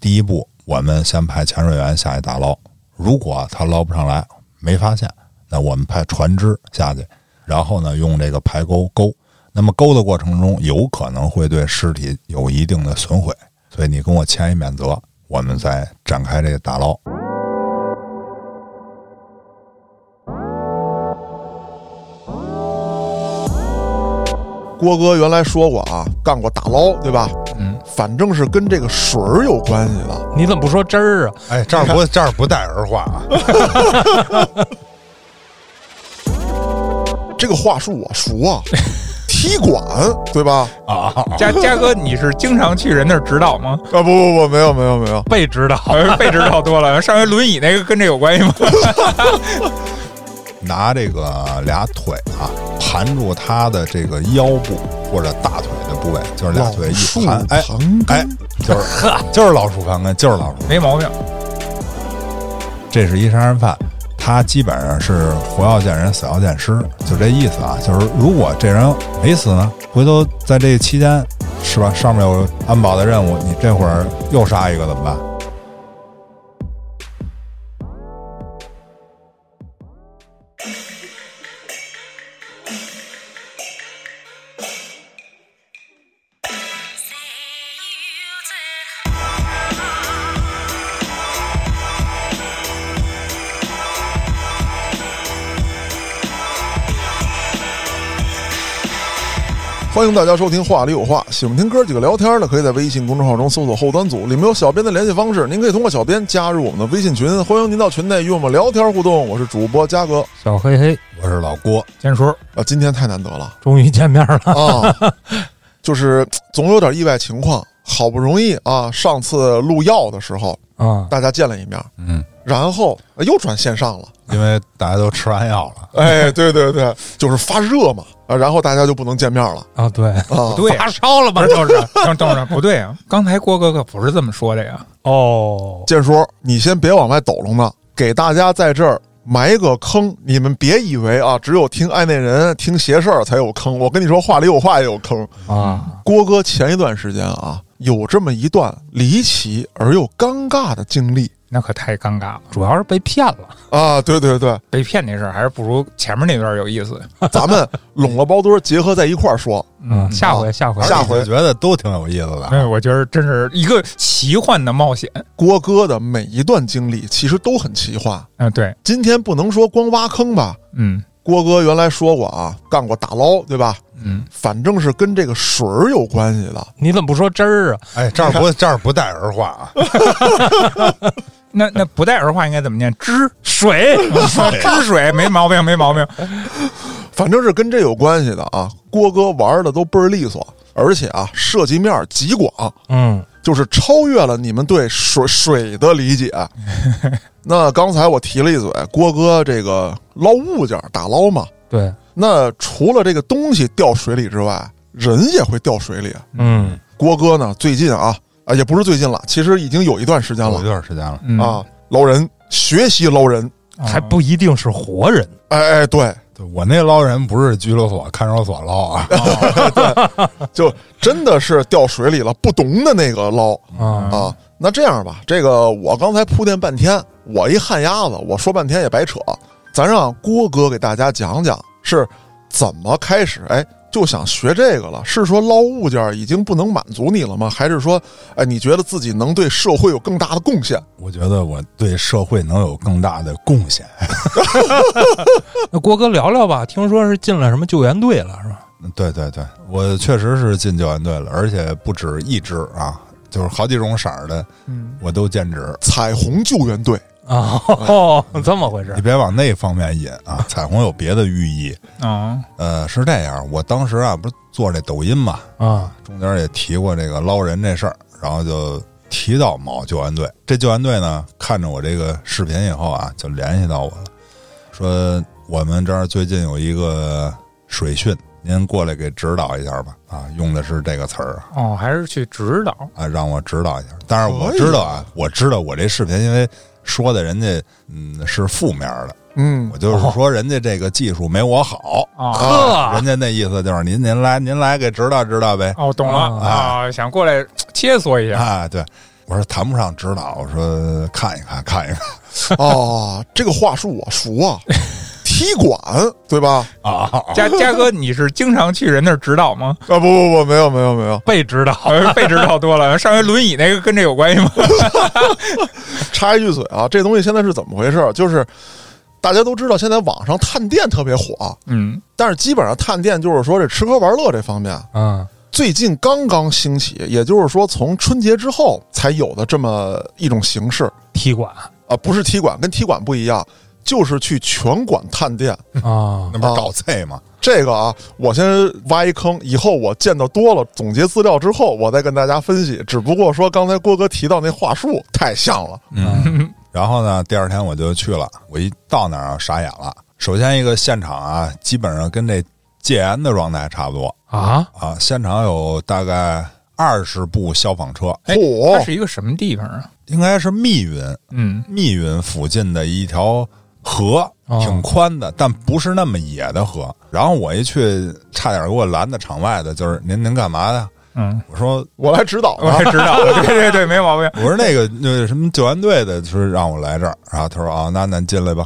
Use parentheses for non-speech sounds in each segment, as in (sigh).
第一步，我们先派潜水员下去打捞。如果他捞不上来，没发现，那我们派船只下去，然后呢，用这个排钩钩。那么钩的过程中，有可能会对尸体有一定的损毁，所以你跟我签一免责，我们再展开这个打捞。郭哥原来说过啊，干过打捞，对吧？嗯，反正是跟这个水儿有关系的。你怎么不说汁儿啊？哎，这儿不这儿不带儿化啊。(laughs) 这个话术我熟啊，踢馆对吧？啊，嘉嘉哥，你是经常去人那儿指导吗？啊不不不，没有没有没有，被指导，(laughs) 被指导多了。上回轮椅那个跟这有关系吗？(laughs) 拿这个俩腿啊，盘住他的这个腰部或者大腿的部位，就是俩腿一盘，哎哎，就是 (laughs) 就是老鼠盘根，就是老鼠，没毛病。这是一杀人犯，他基本上是活要见人，死要见尸，就这意思啊。就是如果这人没死呢，回头在这期间，是吧？上面有安保的任务，你这会儿又杀一个怎么办？迎大家收听《话里有话》，喜欢听哥几个聊天的，可以在微信公众号中搜索“后端组”，里面有小编的联系方式，您可以通过小编加入我们的微信群，欢迎您到群内与我们聊天互动。我是主播嘉哥。小黑黑，我是老郭，坚叔，啊，今天太难得了。终于见面了。啊，就是总有点意外情况，好不容易啊，上次录药的时候啊，大家见了一面，嗯，然后呃又转线上了。因为大家都吃完药了，哎，对对对，就是发热嘛，啊，然后大家就不能见面了啊，对，啊。对发烧了吧？就是等等着，不对啊！刚才郭哥可不是这么说的呀。哦，建叔，你先别往外抖楞呢，给大家在这儿埋个坑。你们别以为啊，只有听爱内人、听邪事儿才有坑。我跟你说，话里有话也有坑。啊，郭哥前一段时间啊，有这么一段离奇而又尴尬的经历那可太尴尬了，主要是被骗了。(laughs) 啊。对对对，被骗那事儿还是不如前面那段有意思。(laughs) 咱们拢了包堆儿结合在一块儿说。嗯，下回下回下回我觉得都挺有意思的。哎，我觉得真是一个奇幻的冒险。郭哥的每一段经历其实都很奇幻。嗯，对，今天不能说光挖坑吧。嗯郭哥原来说过啊，干过打捞，对吧？嗯，反正是跟这个水儿有关系的。你怎么不说汁儿啊？哎，这儿不 (laughs) 这儿不带儿化啊。那那不带儿化应该怎么念？汁水，(laughs) 汁水，没毛病，没毛病。(laughs) 反正是跟这有关系的啊。郭哥玩的都倍儿利索，而且啊，涉及面极广，嗯，就是超越了你们对水水的理解。(laughs) 那刚才我提了一嘴，郭哥这个捞物件打捞嘛，对，那除了这个东西掉水里之外，人也会掉水里。嗯，郭哥呢，最近啊啊，也不是最近了，其实已经有一段时间了有一段时间了，嗯啊，捞人，学习捞人。还不一定是活人。哎哎，对，对我那捞人不是拘留所、看守所捞啊，(laughs) 就真的是掉水里了，不懂的那个捞啊啊。那这样吧，这个我刚才铺垫半天，我一旱鸭子，我说半天也白扯。咱让郭哥给大家讲讲是怎么开始，哎，就想学这个了。是说捞物件已经不能满足你了吗？还是说，哎，你觉得自己能对社会有更大的贡献？我觉得我对社会能有更大的贡献。(laughs) 那郭哥聊聊吧，听说是进了什么救援队了，是吧？对对对，我确实是进救援队了，而且不止一支啊，就是好几种色儿的，嗯，我都兼职。彩虹救援队，啊，哦，这么回事你别往那方面引啊，彩虹有别的寓意。啊，呃，是这样，我当时啊，不是做这抖音嘛，啊？中间也提过这个捞人这事儿，然后就提到某救援队。这救援队呢，看着我这个视频以后啊，就联系到我了，说我们这儿最近有一个水训，您过来给指导一下吧。啊，用的是这个词儿啊，哦，还是去指导。啊，让我指导一下。但是我知道啊，我知道我这视频，因为说的人家嗯是负面的，嗯。我就是说人家这个技术没我好。啊，呵。人家那意思就是您您来您来给指导指导呗。哦，懂了。啊。啊，想过来切磋一下。啊，对，我说谈不上指导，我说看一看，看一看。哦，这个话术我熟啊，(laughs) 踢馆对吧？啊。嘉嘉哥，你是经常去人那儿指导吗？啊，不不不，没有没有没有，被指导，呃被指导多了。上回轮椅那个跟这有关系吗？插一句嘴啊，这东西现在是怎么回事？就是大家都知道，现在网上探店特别火，嗯，但是基本上探店就是说这吃喝玩乐这方面，嗯，最近刚刚兴起，也就是说从春节之后才有的这么一种形式踢馆啊，不是踢馆，跟踢馆不一样，就是去拳馆探店。啊那不是搞菜吗？这个啊，我先挖一坑，以后我见到多了，总结资料之后，我再跟大家分析。只不过说刚才郭哥提到那话术太像了，嗯，(laughs) 然后呢，第二天我就去了，我一到那儿啊，傻眼了。首先一个现场啊，基本上跟这戒严的状态差不多啊，啊，现场有大概二十部消防车，哎，嚯它是一个什么地方啊？应该是密云，嗯，密云附近的一条河，哦挺宽的，但不是那么野的河。然后我一去，差点给我拦在场外的，就是您您干嘛的？嗯，我说我来指导 (laughs) 我啊也知道，对对对，没毛病。我说那个那个什么救援队的，说让我来这儿，然后他说啊，那咱进来吧。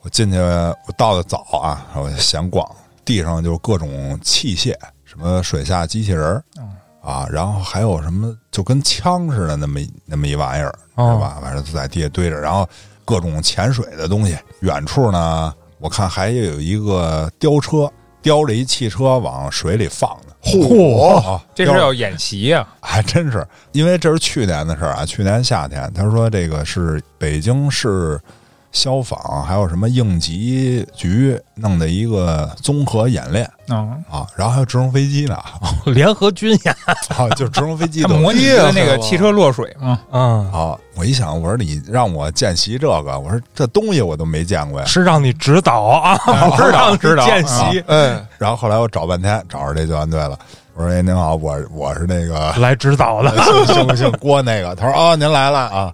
我进去，我到的早啊，我闲逛，地上就各种器械，什么水下机器人儿啊，然后还有什么就跟枪似的那么那么一玩意儿，哦是吧？反正就在地下堆着，然后各种潜水的东西。远处呢，我看还有一个吊车，吊着一汽车往水里放呢。嚯，这是要演习呀、还真是，因为这是去年的事儿啊。去年夏天，他说这个是北京市消防还有什么应急局弄的一个综合演练嗯，啊，然后还有直升飞机呢，(laughs) 联合军演，(laughs) 啊，就直升飞机它都模拟的那个汽车落水嘛。嗯，啊。我一想，我说你让我见习这个，我说这东西我都没见过呀。是让你指导啊，(laughs) 不是让你知道见习，嗯，然后后来我找半天，找着这救援队了。我说：“哎，您好，我我是那个来指导的，姓姓姓郭那个。”他说：“哦，您来了啊。”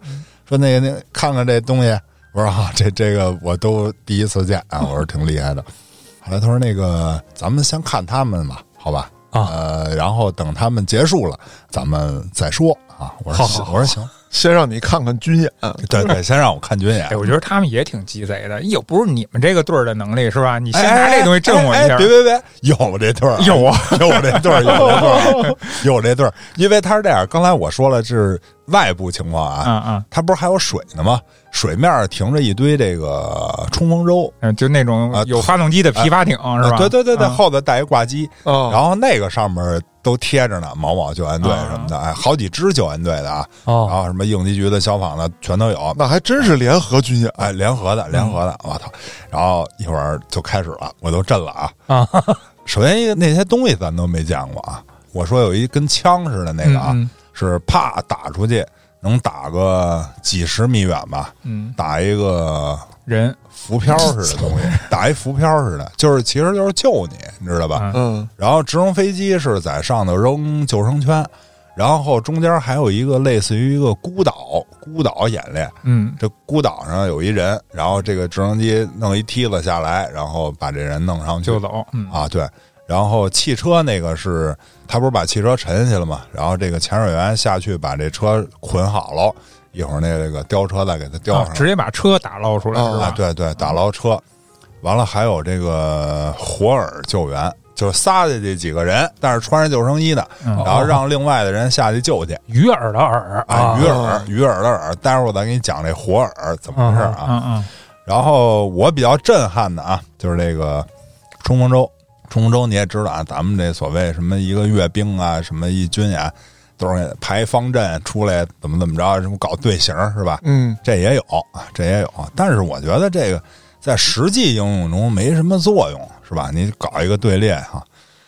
说那个您看看这东西。我说：“啊，这这个我都第一次见啊。”我说：“挺厉害的。(laughs) ”后来他说：“那个咱们先看他们吧，好吧？啊呃，然后等他们结束了，咱们再说啊。”我说：“好。”我说：“行。先让你看看军演，”对对，先让我看军演哎，。我觉得他们也挺鸡贼的，有不是你们这个队儿的能力是吧？你先哎拿这东西震我一下哎哎，别别别，有这队儿，有啊，(laughs) 有这队儿，有这队儿，(laughs) 有这队儿。因为他是这样，刚才我说了是外部情况啊，嗯嗯他不是还有水呢吗？水面儿停着一堆这个冲锋舟，嗯，就那种啊有发动机的皮划艇是吧？对对对对，嗯后头带一挂机，啊，然后那个上面都贴着呢，某某救援队什么的，哎，好几支救援队的啊，然哦，后什么应急局的、消防的全都有，那还真是联合军演，哎，联合的，联合的，我操！然后一会儿就开始了，我都震了啊！啊，(laughs) 首先一个那些东西咱都没见过啊，我说有一跟枪似的那个啊，嗯。是啪打出去能打个几十米远吧，嗯，打一个人浮漂似的东西，(laughs) 打一浮漂似的，就是其实就是救你，你知道吧？嗯嗯，然后直升飞机是在上头扔救生圈，然后中间还有一个类似于一个孤岛，孤岛演练。嗯这孤岛上有一人，然后这个直升机弄一梯子下来，然后把这人弄上去就走，嗯啊，对。然后汽车那个是，他不是把汽车沉下去了吗？然后这个潜水员下去把这车捆好了，一会儿那个吊车再给它吊上。啊直接把车打捞出来啊是吧啊，？对对，打捞车，完了还有这个活饵救援，就是仨的这几个人，但是穿着救生衣的，嗯然后让另外的人下去救去。鱼饵的饵啊，鱼啊饵，鱼饵的饵，待会儿我再给你讲这活饵怎么回事啊。嗯嗯然后我比较震撼的啊，就是这个冲锋舟。冲锋舟你也知道啊，咱们这所谓什么一个阅兵啊，什么一军演，都是排方阵出来怎么怎么着，什么搞队形是吧？嗯，这也有啊，这也有。但是我觉得这个在实际应用中没什么作用，是吧？你搞一个队列哈、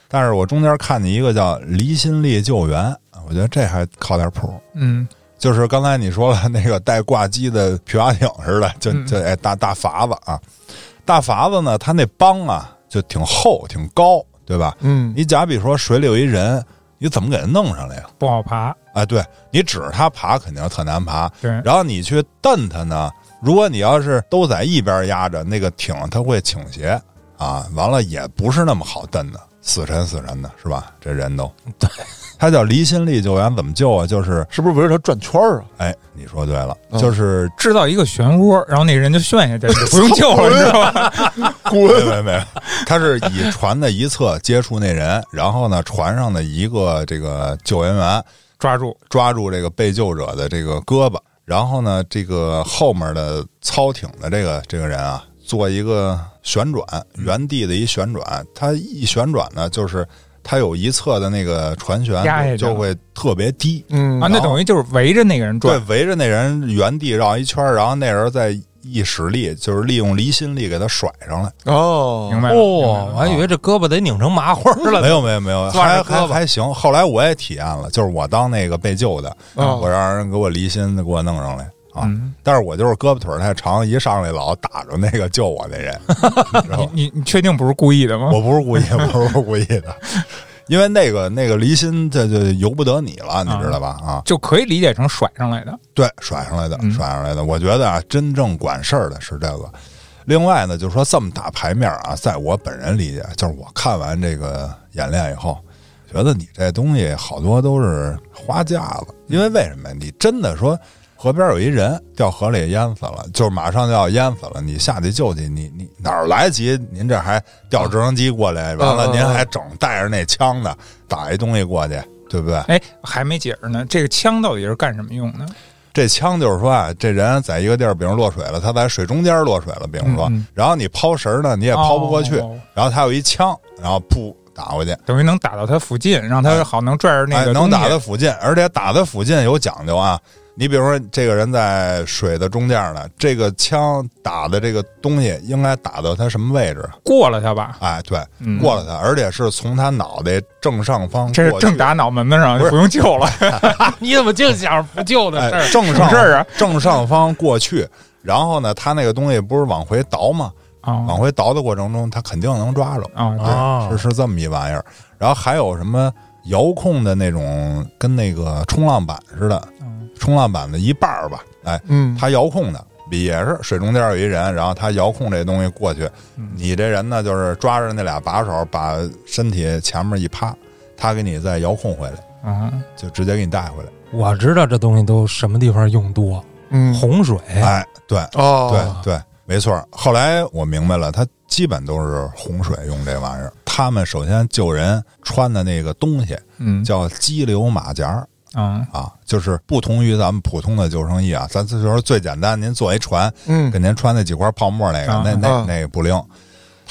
但是我中间看见一个叫离心力救援，我觉得这还靠点谱。嗯就是刚才你说了那个带挂机的皮划艇似的，就嗯就哎大大筏子啊，大筏子呢，它那帮啊就挺厚挺高，对吧？嗯，你假比说水里有一人，你怎么给它弄上来呀？不好爬，哎，对你指着它爬肯定特难爬，对，然后你去蹬它呢，如果你要是都在一边压着，那个艇它会倾斜啊，完了也不是那么好蹬的死沉死沉的，是吧？这人都对，他叫离心力救援，怎么救啊？就是是不是围着他转圈儿啊？哎，你说对了，嗯就是制造一个漩涡，然后那人就旋下去，就不用救了，(laughs) 你知道吧？没没没，他是以船的一侧接触那人，然后呢，船上的一个这个救援员抓住，抓住这个被救者的这个胳膊，然后呢，这个后面的操艇的这个这个人啊，做一个旋转，原地的一旋转，它一旋转呢，就是它有一侧的那个船舷压下去了就就会特别低，嗯啊，那等于就是围着那个人转对，，围着那人原地绕一圈，然后那人再一使力，就是利用离心力给他甩上来。哦，明白了？哦，我还以为这胳膊得拧成麻花了。(laughs) 没有没有没有，还还还行。后来我也体验了，就是我当那个被救的，哦我让人给我离心给我弄上来啊。嗯但是我就是胳膊腿儿太长，一上来老打着那个救我那人，(laughs) 你知道吗？你你确定不是故意的吗？我不是故意，不是故意的，因为那个那个离心这就由不得你了，你知道吧？啊，就可以理解成甩上来的。对，甩上来的，嗯甩上来的。我觉得啊，真正管事儿的是这个。另外呢，就是说这么大牌面啊，在我本人理解，就是我看完这个演练以后，觉得你这东西好多都是花架子。因为为什么？你真的说河边有一人掉河里淹死了，就是马上就要淹死了，你下去救去，你你哪儿来得及？您这还调直升机过来，完了您还整带着那枪的打一东西过去，对不对？哎，还没解释呢，这个枪到底是干什么用的？这枪就是说啊，这人在一个地儿，比如落水了，他在水中间落水了，比如说，嗯嗯然后你抛绳儿呢，你也抛不过去，哦然后他有一枪，然后噗打过去，等于能打到他附近，让他好能拽着那哎，个能打东西在附近，而且打在附近有讲究啊。你比如说，这个人在水的中间呢，这个枪打的这个东西应该打到他什么位置？过了他吧？哎，对，嗯过了他，而且是从他脑袋正上方这是正打脑门子上，不是就不用救了。(laughs) (laughs) 你怎么净想着不救的事哎儿？，正上事儿啊正上方过去，然后呢，他那个东西不是往回倒吗？啊往回倒的过程中，他肯定能抓着。啊，对，啊是是这么一玩意儿。然后还有什么遥控的那种，跟那个冲浪板似的，嗯冲浪板的一半儿吧，哎，嗯，它遥控的。也是水中间有一人，然后他遥控这东西过去，嗯你这人呢就是抓着那俩把手，把身体前面一趴，他给你再遥控回来，啊，就直接给你带回来。我知道这东西都什么地方用多，嗯，洪水。哎，对，哦，对对，没错。后来我明白了，他基本都是洪水用这玩意儿。他们首先救人穿的那个东西嗯叫激流马甲儿啊啊，就是不同于咱们普通的救生衣啊。咱这就是最简单，您坐一船，嗯，给您穿那几块泡沫那个，啊那那啊那个不灵。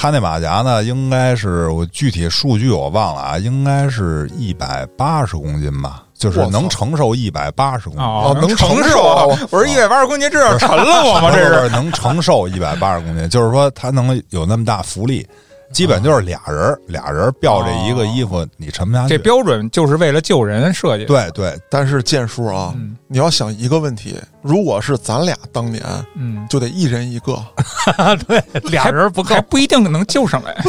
他那马甲呢，应该是我具体数据我忘了啊，应该是一百八十公斤吧，就是能承受一百八十公斤。哦能承承受！我说一百八十公斤，这要沉了我吗？这是能承受一百八十公斤，就是说它能有那么大浮力，基本就是俩人儿俩人儿吊着一个衣服，你沉不下去。这标准就是为了救人设计的。对对，但是建叔啊，嗯你要想一个问题，如果是咱俩当年，嗯，就得一人一个，(laughs) 对，俩人不够还。不一定能救上来。(laughs)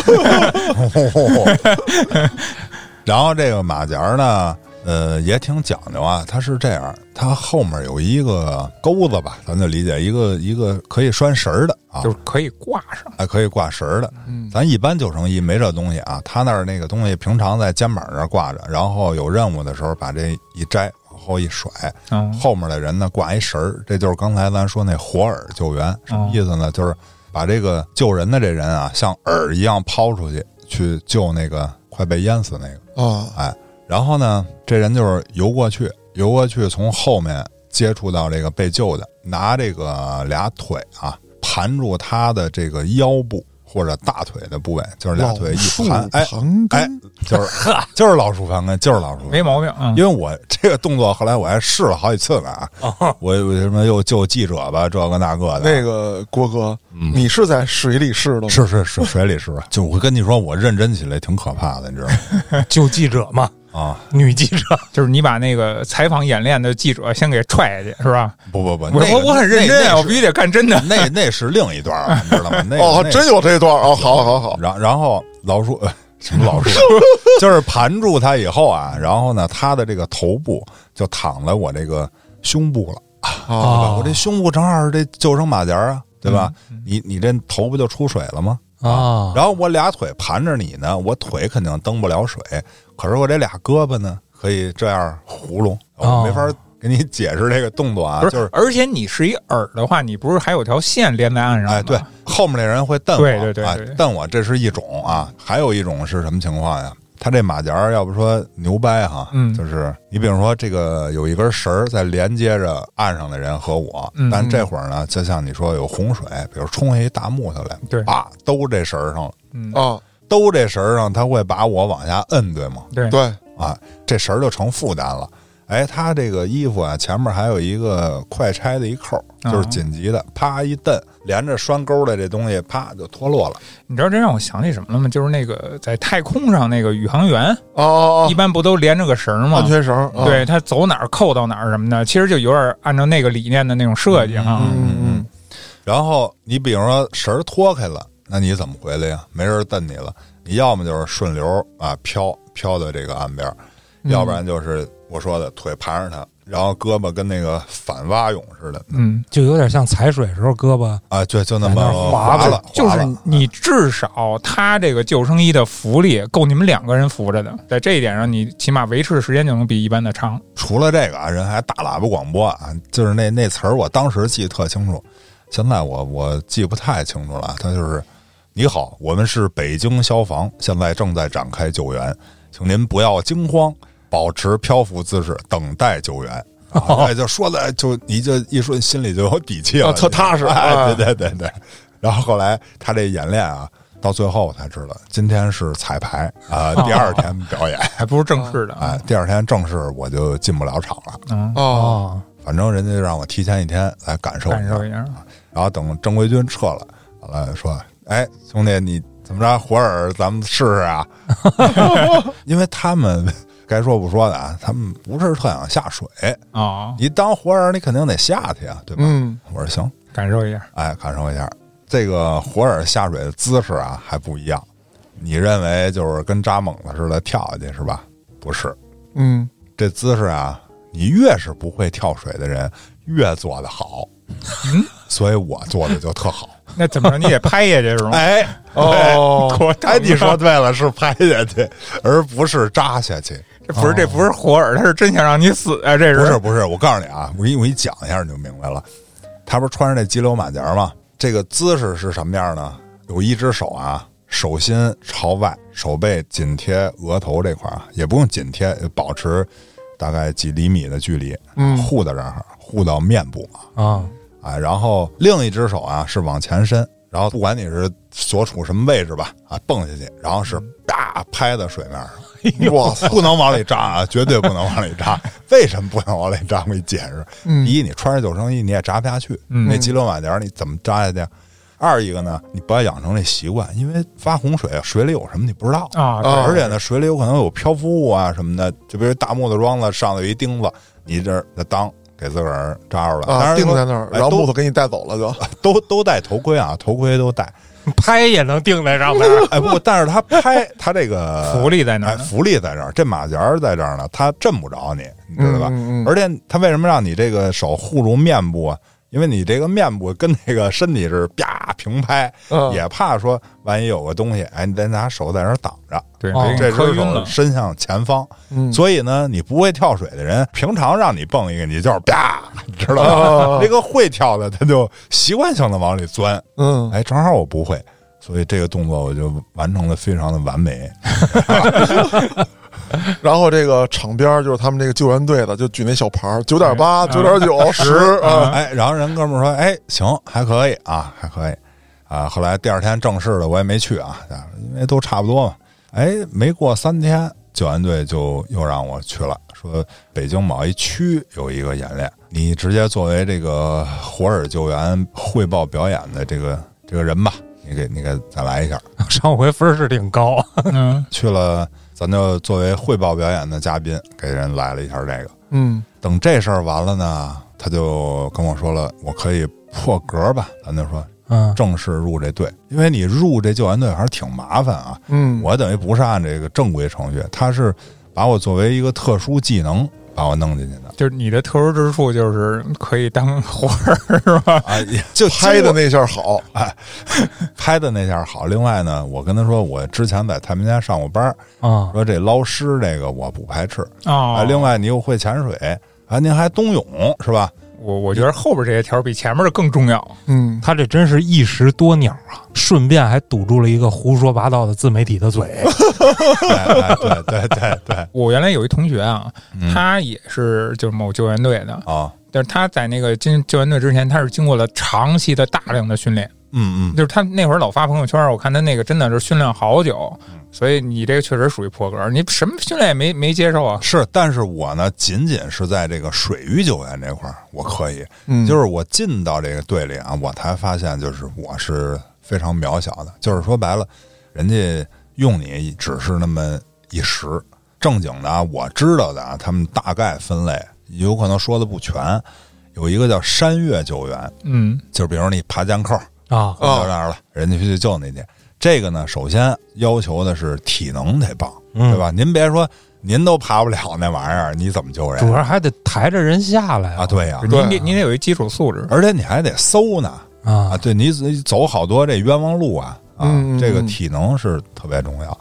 (laughs) 然后这个马甲儿呢，呃，也挺讲究啊。它是这样，它后面有一个钩子吧，咱就理解一个一个可以拴绳儿的啊，就是可以挂上。还可以挂绳儿的。嗯，咱一般救生衣没这东西啊，他那儿那个东西平常在肩膀这儿挂着，然后有任务的时候把这一摘，往后一甩，嗯后面的人呢挂一绳儿，这就是刚才咱说那活饵救援，什么意思呢？就是把这个救人的这人啊，像饵一样抛出去，去救那个快被淹死那个。啊，哎，然后呢，这人就是游过去，游过去从后面接触到这个被救的，拿这个俩腿啊盘住他的这个腰部或者大腿的部位，就是俩腿一盘，哎盘哎，，就是呵 (laughs) 就是老鼠盘根，就是老鼠没。毛病。嗯因为我这个动作后来我还试了好几次呢啊，我我什么又救记者吧，这个那个的，那个郭哥，你是在水里试的吗？是是是水里试的，就我跟你说，我认真起来挺可怕的，你知道吗？(laughs) 救记者嘛，啊，女记者。(laughs) 就是你把那个采访演练的记者先给踹下去，是吧？不不不，我那个我我很认真我必须得干真的。那那是另一段儿，(laughs) 你知道吗？那个哦，真有这段哦，好好好，然然后老鼠呃 (laughs) 什么老鼠，就是盘住他以后啊，然后呢，他的这个头部就躺在我这个胸部了，对吧？啊，我这胸部正好是这救生马甲啊，对吧？你你这头不就出水了吗？啊，然后我俩腿盘着你呢，我腿肯定蹬不了水，可是我这俩胳膊呢，可以这样葫芦，哦我没法给你解释这个动作啊，不就是而且你是一饵的话，你不是还有条线连在岸上吗？哎，对，后面那人会蹬我，对对对哎对对蹬我，这是一种啊，还有一种是什么情况呀？他这马甲要不说牛掰哈，嗯就是你比如说这个有一根绳儿在连接着岸上的人和我，嗯但这会儿呢，就像你说有洪水，比如冲下一大木头来，对啊，兜这绳儿上了，嗯，啊，兜这绳儿上，他会把我往下摁，对吗？对对，啊，这绳儿就成负担了。哎，他这个衣服啊，前面还有一个快拆的一扣就是紧急的，啪一蹬，连着拴钩的这东西，啪就脱落了。你知道这让我想起什么了吗？就是那个在太空上那个宇航员，哦哦一般不都连着个绳吗？安全绳，啊，对他走哪儿扣到哪儿什么的，其实就有点按照那个理念的那种设计哈。嗯嗯然后你比如说绳儿脱开了，那你怎么回来呀？没人蹬你了，你要么就是顺流啊飘飘到这个岸边儿，要不然就是我说的腿盘着它，然后胳膊跟那个反蛙泳似的嗯，就有点像踩水时候胳膊啊，对，就那么滑了，就是你至少他这个救生衣的浮力够你们两个人扶着的，在这一点上，你起码维持的时间就能比一般的长。除了这个啊，人还大喇叭广播啊，就是那那词儿，我当时记得特清楚，现在我我记不太清楚了。他就是：“你好，我们是北京消防，现在正在展开救援，请您不要惊慌，保持漂浮姿势，等待救援。”啊，(laughs) 哎，就说的就你这一说心里就有底气了，啊特踏实哎，啊对对对对。然后后来他这演练啊，到最后我才知道，今天是彩排啊，第二天表演。(laughs) 还不是正式的。哎，第二天正式我就进不了场了。嗯，哦，啊，反正人家就让我提前一天来感受感受一下。然后等正规军撤了，完了说：“哎，兄弟，你怎么着？活饵咱们试试啊？(laughs) ”因为他们该说不说的啊，他们不是特想下水。哦，你当活饵，你肯定得下去啊，对吧？嗯我说行，感受一下。哎，感受一下这个活饵下水的姿势啊，还不一样。你认为就是跟扎猛子似的跳下去是吧？不是，嗯，这姿势啊，你越是不会跳水的人，越做得好。嗯，所以我做的就特好。那怎么着？你得拍下去是吗？(laughs) 哎，哦，我哎，你说对了，是拍下去，而不是扎下去。这不是这不是活饵，他是真想让你死啊！这是不是不是，我告诉你啊，我给你我给你讲一下你就明白了。他不是穿着那激流马甲吗？这个姿势是什么样呢？有一只手啊，手心朝外，手背紧贴额头这块儿啊，也不用紧贴，保持大概几厘米的距离，嗯护在这儿，护到面部啊。啊，啊，然后另一只手啊是往前伸，然后不管你是所处什么位置吧，啊，蹦下去，然后是啪拍在水面上。我，不能往里扎啊，绝对不能往里扎。(laughs) 为什么不能往里扎？我给你解释。一，你穿着救生衣你也扎不下去，嗯那激流马甲你怎么扎下去？二一个呢，你不要养成这习惯，因为发洪水啊，水里有什么你不知道。啊，啊而且呢，水里有可能有漂浮物啊什么的，就比如大木头桩子上头有一钉子，你这儿那当给自个儿扎着了，当啊，然定在那儿，然后木头给你带走了就，都都戴头盔啊，头盔都戴。(laughs) 拍也能定在上面。哎，不，但是他拍他这个 (laughs) 福利在那哎，儿哎。浮力在这儿，这马甲在这儿呢，他震不着你，你知道吧？嗯嗯嗯而且他为什么让你这个手护住面部啊？因为你这个面部跟那个身体是啪平拍，嗯也怕说万一有个东西，哎，你得拿手在那儿挡着，对，哦别给这只手你磕晕了。伸向前方。嗯所以呢，你不会跳水的人，平常让你蹦一个，你就是啪，(laughs) 知道吧？哦那个会跳的，他就习惯性的往里钻。嗯，哎，正好我不会，所以这个动作我就完成的非常的完美。(laughs) (laughs) 然后这个场边儿就是他们这个救援队的，就举那小牌儿，九点八、九点九、十啊，哎，然后人哥们儿说，哎，行，还可以啊，还可以啊。后来第二天正式的我也没去啊，因为都差不多嘛。哎，没过三天，救援队就又让我去了，说北京某一区有一个演练，你直接作为这个活饵救援汇报表演的这个这个人吧，你给你给再来一下。(laughs) 上回分儿是挺高，嗯，(laughs) 去了，咱就作为汇报表演的嘉宾，给人来了一下这个。嗯等这事儿完了呢，他就跟我说了，我可以破格吧？咱就说嗯，正式入这队，因为你入这救援队还是挺麻烦啊。嗯，我等于不是按这个正规程序，他是把我作为一个特殊技能把我弄进去的就是你的特殊之处就是可以当活儿是吧？啊，也就拍的那下好，(laughs) 拍的那下好。另外呢，我跟他说，我之前在他们家上过班儿，啊，说这捞尸这个我不排斥哦啊。，另外你又会潜水啊，您还冬泳是吧？我我觉得后边这些条儿比前面的更重要。嗯，他这真是一石多鸟啊！顺便还堵住了一个胡说八道的自媒体的嘴。哎哎对对对对 (laughs) 我原来有一同学啊，嗯他也是就是某救援队的，啊，但是他在那个进救援队之前，他是经过了长期的大量的训练。嗯嗯，就是他那会儿老发朋友圈，我看他那个真的是训练好久，嗯。所以你这个确实属于破格，你什么训练也没没接受啊。是，但是我呢，仅仅是在这个水域救援这块儿，我可以，嗯。就是我进到这个队里啊，我才发现，就是我是非常渺小的，就是说白了，人家用你只是那么一时，正经的啊，我知道的啊，他们大概分类，有可能说的不全，有一个叫山岳救援，嗯，就是比如你爬江扣，啊，到那儿了，人家去救你去。这个呢，首先要求的是体能得棒，嗯对吧？您别说您都爬不了那玩意儿，你怎么救人主要还得抬着人下来啊？对呀、您得你得有一基础素质。而且你还得搜呢啊！啊，对你你走好多这冤枉路啊啊！这个嗯体能是特别重要。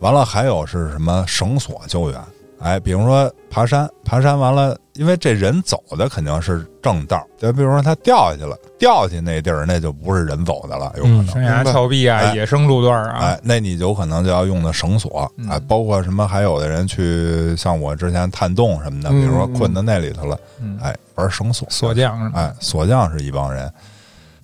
完了，还有是什么绳索救援？哎，比如说爬山，爬山完了，因为这人走的肯定是正道，就比如说他掉下去了，掉下去那地儿那就不是人走的了，有可能。悬崖峭壁啊，哎野生路段啊，哎，那你有可能就要用的绳索，嗯哎，包括什么，还有的人去像我之前探洞什么的，嗯比如说困在那里头了，嗯，哎，玩绳索，锁匠？哎，锁匠是一帮人，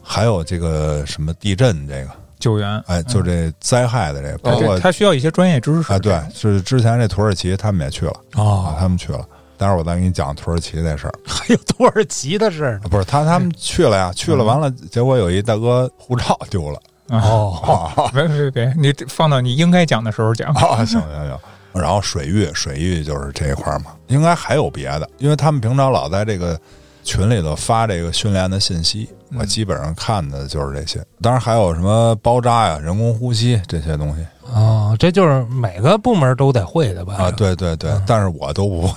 还有这个什么地震这个，救援，哎，就这灾害的这个，包括这他需要一些专业知识啊，对，是之前这土耳其他们也去了啊，哦，他们去了。待会儿我再给你讲土耳其那事儿，(laughs) 还有土耳其的事儿呢。不是他他们去了呀，去了完了，结果有一大哥护照丢了。哦，啊。(laughs) 别别别，你放到你应该讲的时候讲。(laughs) 啊，行行行。然后水域，水域就是这一块儿嘛，应该还有别的，因为他们平常老在这个群里头发这个训练的信息，我基本上看的就是这些。当然还有什么包扎呀、人工呼吸这些东西哦，这就是每个部门都得会的吧？啊，对对对，但是我都不会。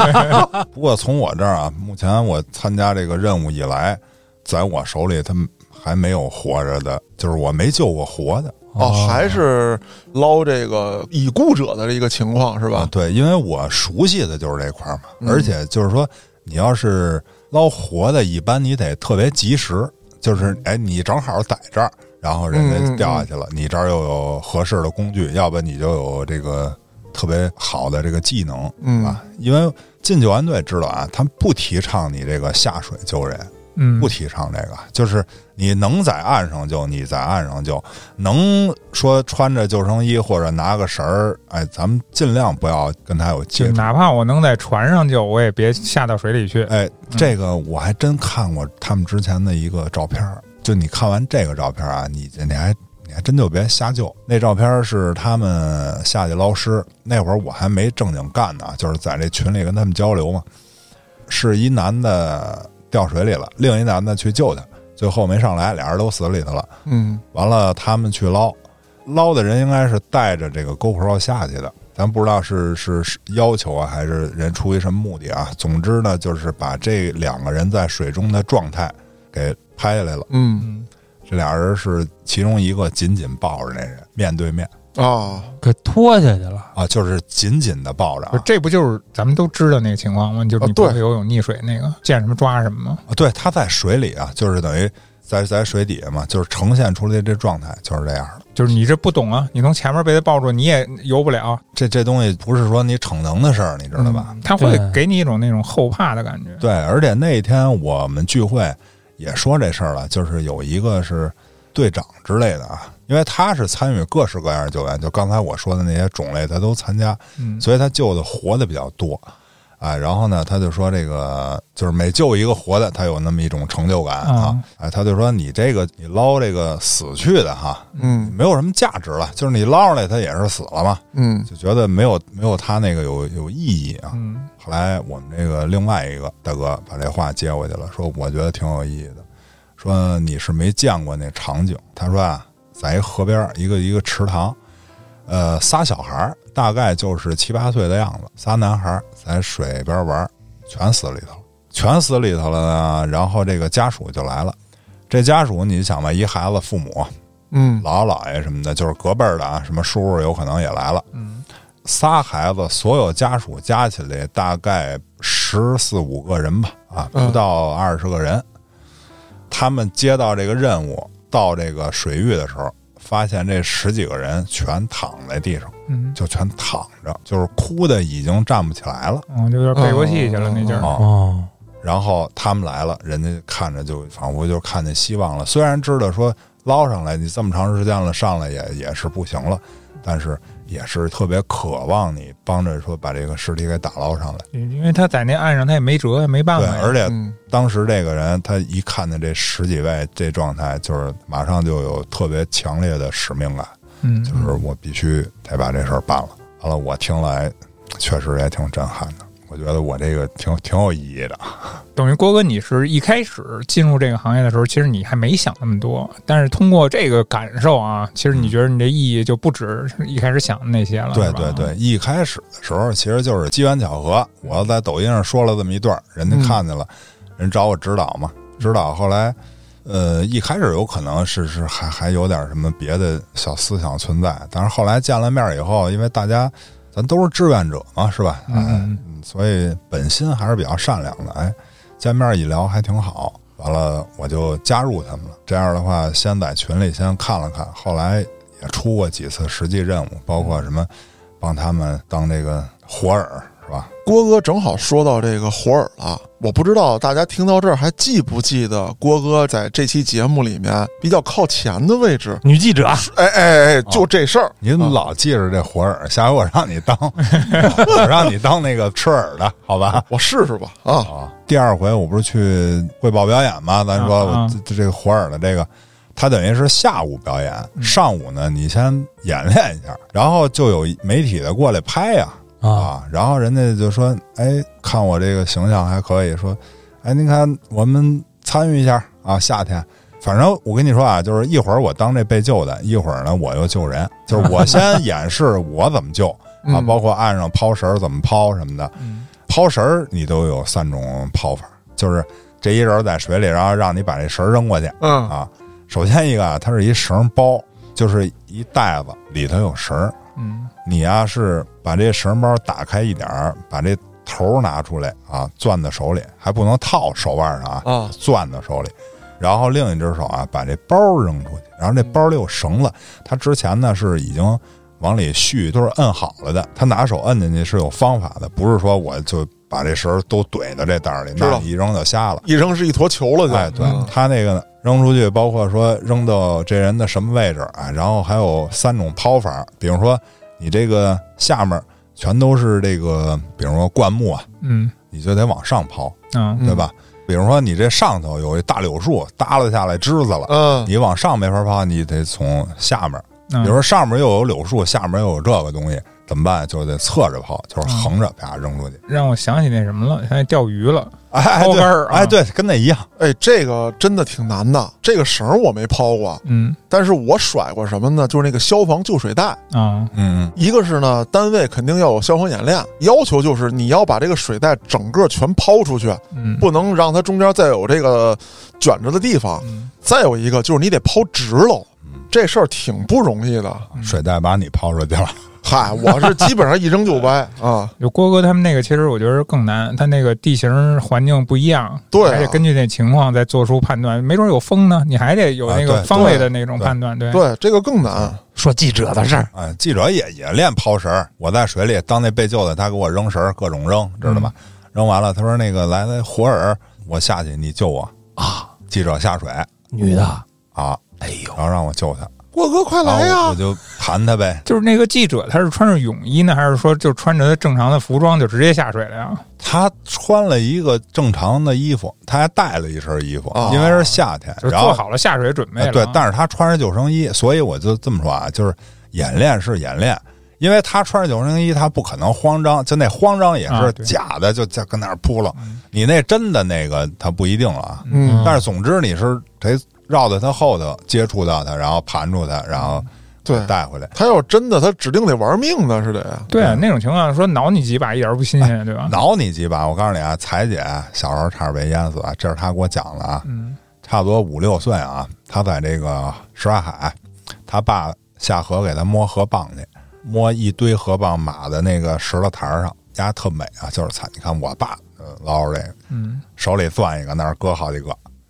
(laughs) 不过从我这儿啊，目前我参加这个任务以来，在我手里他们还没有活着的，就是我没救过活的。哦，还是捞这个已故者的这个情况是啊吧，？对，因为我熟悉的就是这块儿嘛，嗯而且就是说，你要是捞活的，一般你得特别及时，就是哎，你正好在这儿，然后人家掉下去了，你这儿又有合适的工具，要不你就有这个特别好的这个技能嗯啊。因为进救援队知道啊，他们不提倡你这个下水救人，嗯不，提倡这个，就是你能在岸上救，你在岸上救，能说穿着救生衣或者拿个绳儿，哎，咱们尽量不要跟他有接触。哪怕我能在船上救，我也别下到水里去。哎，这个我还真看过他们之前的一个照片儿，就你看完这个照片啊，你你还你还真就别瞎救。那照片是他们下去捞尸，那会儿我还没正经干呢，就是在这群里跟他们交流嘛。是一男的掉水里了，另一男的去救他，最后没上来，俩人都死里头了。嗯完了，他们去捞，捞的人应该是带着这个 GoPro 下去的，咱不知道是是是要求啊，还是人出于什么目的啊？总之呢，就是把这两个人在水中的状态给拍下来了。嗯嗯，这俩人是其中一个紧紧抱着那人，面对面啊，给拖下去了。啊，就是紧紧的抱着啊。这不就是咱们都知道那个情况吗？就是你不会游泳溺水那个，见什么抓什么吗？啊对，他在水里啊，就是等于在在水底下嘛，就是呈现出来的这状态就是这样的。就是你这不懂啊，你从前面被他抱住，你也游不了，这这东西不是说你逞能的事儿，你知道吧？嗯他会对给你一种那种后怕的感觉。对，而且那天我们聚会也说这事儿了，就是有一个是队长之类的啊，因为他是参与各式各样的救援，就刚才我说的那些种类他都参加，嗯，所以他救的活的比较多。哎，然后呢，他就说这个就是每救一个活的，他有那么一种成就感啊嗯。哎，他就说你这个你捞这个死去的哈，嗯没有什么价值了，就是你捞上来他也是死了嘛，嗯就觉得没有没有他那个有有意义啊。嗯后来我们这个另外一个大哥把这话接过去了，说我觉得挺有意义的，说你是没见过那场景。他说啊，在一河边儿一个一个池塘，呃，仨小孩儿大概就是七八岁的样子，仨男孩儿在水边玩儿，全死里头了，全死里头了呢。然后这个家属就来了，这家属你想吧，一孩子父母、嗯姥姥姥爷什么的，就是隔辈儿的啊，什么叔叔有可能也来了。嗯，仨孩子，所有家属加起来大概十四五个人吧，啊，嗯不到二十个人。他们接到这个任务，到这个水域的时候，发现这十几个人全躺在地上，嗯，就全躺着，就是哭的已经站不起来了。嗯，就有点背过气去了那劲儿。然后他们来了，人家看着就仿佛就看见希望了。虽然知道说捞上来，你这么长时间了，上来也也是不行了，但是也是特别渴望你帮着说把这个尸体给打捞上来。因为他在那岸上，他也没辙，也没办法，对。而且嗯当时这个人他一看见这十几位这状态，就是马上就有特别强烈的使命感，嗯，就是我必须得把这事儿办了。完了，我听来确实也挺震撼的。我觉得我这个挺挺有意义的。(laughs) 等于郭哥，你是一开始进入这个行业的时候，其实你还没想那么多，但是通过这个感受啊，其实你觉得你这意义就不止一开始想的那些了。对对对，一开始的时候其实就是机缘巧合，我在抖音上说了这么一段儿，人家看见了，人找我指导嘛，指导。后来，呃，一开始有可能是是还还有点什么别的小思想存在，但是后来见了面以后，因为大家咱都是志愿者嘛，是吧？哎嗯嗯，所以本心还是比较善良的。哎，见面一聊还挺好，完了我就加入他们了。这样的话，先在群里先看了看，后来也出过几次实际任务，包括什么帮他们当这个活饵，是吧？郭哥正好说到这个火饵了，我不知道大家听到这儿还记不记得郭哥在这期节目里面比较靠前的位置？女记者，哎哎哎，就这事儿，你怎么老记着这活饵？下回我让你当，(laughs) 我让你当那个吃饵的，好吧？我试试吧啊！啊，第二回我不是去汇报表演吗？咱说啊啊我这这个活饵的这个，他等于是下午表演，上午呢你先演练一下，然后就有媒体的过来拍呀啊，啊，然后人家就说，哎，看我这个形象还可以，说，哎，您看我们参与一下啊，夏天。反正我跟你说啊，就是一会儿我当这被救的，一会儿呢我又救人，(laughs) 就是我先演示我怎么救啊，嗯。包括岸上抛绳怎么抛什么的。嗯。抛绳你都有三种抛法，就是这一人在水里，然后让你把这绳儿扔过去。嗯。啊。首先一个啊，它是一绳包，就是一袋子里头有绳你呀、是把这绳包打开一点儿，把这头儿拿出来啊，攥在手里，还不能套手腕上啊，啊攥在手里。然后另一只手啊，把这包扔出去，然后这包里有绳子，他之前呢是已经往里续，都是摁好了的。他拿手摁进去是有方法的，不是说我就把这绳儿都怼到这袋儿里，那你一扔就瞎了。一扔是一坨球了就，哎，对嗯他那个扔出去，包括说扔到这人的什么位置啊，然后还有三种抛法，比如说你这个下面全都是这个，比如说灌木啊，嗯你就得往上抛，嗯对吧？比如说你这上头有一大柳树耷拉下来枝子了，嗯你往上没法抛，你得从下面，嗯，比如说上面又有柳树，下面又有这个东西，怎么办？就得侧着抛，就是横着啪扔出去。让我想起那什么了，想起钓鱼了。哎哎对抛竿儿啊哎对，跟那一样。哎，这个真的挺难的。这个绳儿我没抛过，嗯但是我甩过什么呢？就是那个消防救水带。啊嗯一个是呢，单位肯定要有消防演练，要求就是你要把这个水带整个全抛出去，嗯不能让它中间再有这个卷着的地方。嗯再有一个就是你得抛直喽，这事儿挺不容易的。嗯，水带把你抛出去了。嗨，我是基本上一扔就歪 (laughs) 啊。就郭哥他们那个，其实我觉得更难，他那个地形环境不一样，对啊还得根据那情况再做出判断。没准有风呢，你还得有那个方位的那种判断。对，对，这个更难。说记者的事儿，哎，记者也也练抛绳儿。我在水里当那被救的，他给我扔绳儿，各种扔，知道吧？扔完了，他说那个来来活饵，我下去，你救我啊。记者下水女的，啊，哎呦，然后让我救他，郭哥，快来呀我！就弹他呗。就是那个记者，他是穿着泳衣呢，还是说就穿着他正常的服装就直接下水了呀？他穿了一个正常的衣服，他还带了一身衣服，哦因为是夏天，就是然后做好了下水准备对，但是他穿着救生衣，所以我就这么说啊，就是演练是演练，因为他穿着救生衣，他不可能慌张，就那慌张也是假的，就在跟那儿扑棱。你那真的那个他不一定了啊，嗯但是总之你是得绕在他后头接触到他，然后盘住他，然后对带回来。他要真的，他指定得玩命的，是得。对啊，那种情况说挠你几把一点不新鲜，对吧？挠你几把，我告诉你啊，彩姐小时候差点被淹死，这是她给我讲的啊。嗯差不多五六岁啊，她在这个什刹海，她爸下河给她摸河蚌去，摸一堆河蚌码在那个石头台上，丫特美啊，就是惨。你看我爸呃捞着这个，嗯，手里攥一个，那儿搁好几个，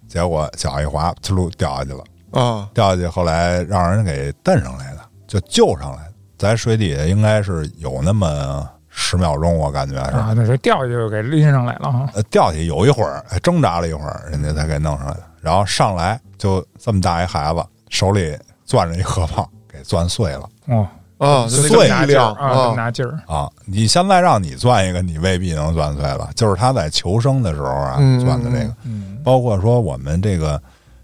结果脚一滑，呲溜掉下去了。啊，掉下去，后来让人给蹬上来的，就救上来的。在水底下应该是有那么十秒钟，我感觉是。啊，那是掉下去就给拎上来了哈。呃，掉下去有一会儿，哎挣扎了一会儿，人家才给弄上来的。然后上来就这么大一孩子，手里攥着一河蚌，给攥碎了哦，啊，碎拿劲儿力量啊，拿劲儿。啊！你现在让你攥一个，你未必能攥碎了。就是他在求生的时候啊，嗯攥的这个。嗯，包括说我们这个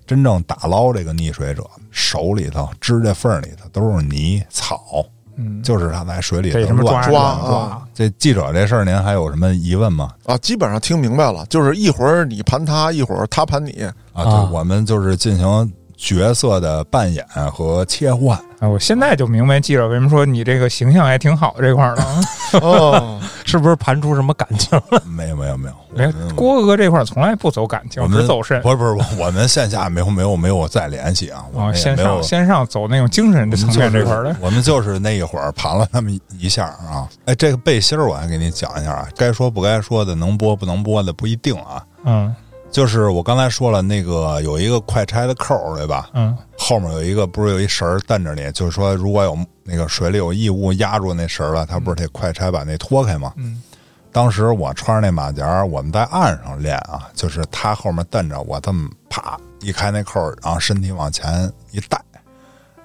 真正打捞这个溺水者，手里头、指甲缝里头都是泥草，嗯，就是他在水里头逮什么乱抓啊这记者这事儿，您还有什么疑问吗？啊，基本上听明白了，就是一会儿你盘他，一会儿他盘你，啊，啊对，我们就是进行角色的扮演和切换。啊，我现在就明白记者为什么说你这个形象还挺好这块儿了啊。(laughs) 哦，(laughs) 是不是盘出什么感情？没有，没有，没有，没有我们郭哥这块儿从来不走感情我，们只走肾。不是不是，我我们线下没有没有没有再联系啊，线上线上走那种精神的层面这块儿的，我们就是那一会儿盘了那么一下啊。哎，这个背心儿我还给你讲一下啊，该说不该说的，能播不能播的不一定啊。嗯就是我刚才说了，那个有一个快拆的扣儿，对吧？嗯后面有一个不是有一绳儿蹬着你，就是说如果有那个水里有异物压住那绳儿了，它不是得快拆把那脱开吗？嗯当时我穿着那马甲，我们在岸上练啊，就是他后面蹬着我，这么啪一开那扣儿，然后身体往前一带，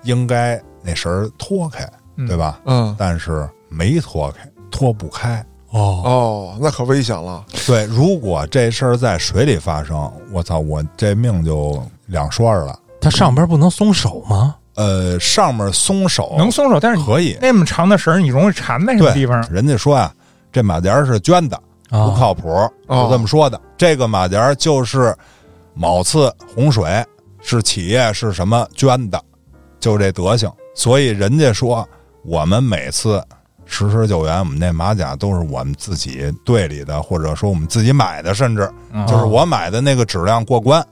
应该那绳儿脱开，嗯对吧？嗯，但是没脱开，脱不开。哦，哦，那可危险了，对，如果这事儿在水里发生，我操，我这命就两说儿了。它上边不能松手吗？呃，上面松手能松手，但是可以，那么长的绳儿，你容易缠在什么地方？人家说啊、这马甲是捐的，不啊，靠谱，哦就这么说的。这个马甲就是某次洪水是企业是什么捐的，就这德行。所以人家说我们每次实施救援，我们那马甲都是我们自己队里的，或者说我们自己买的，甚至嗯就是我买的那个质量过关，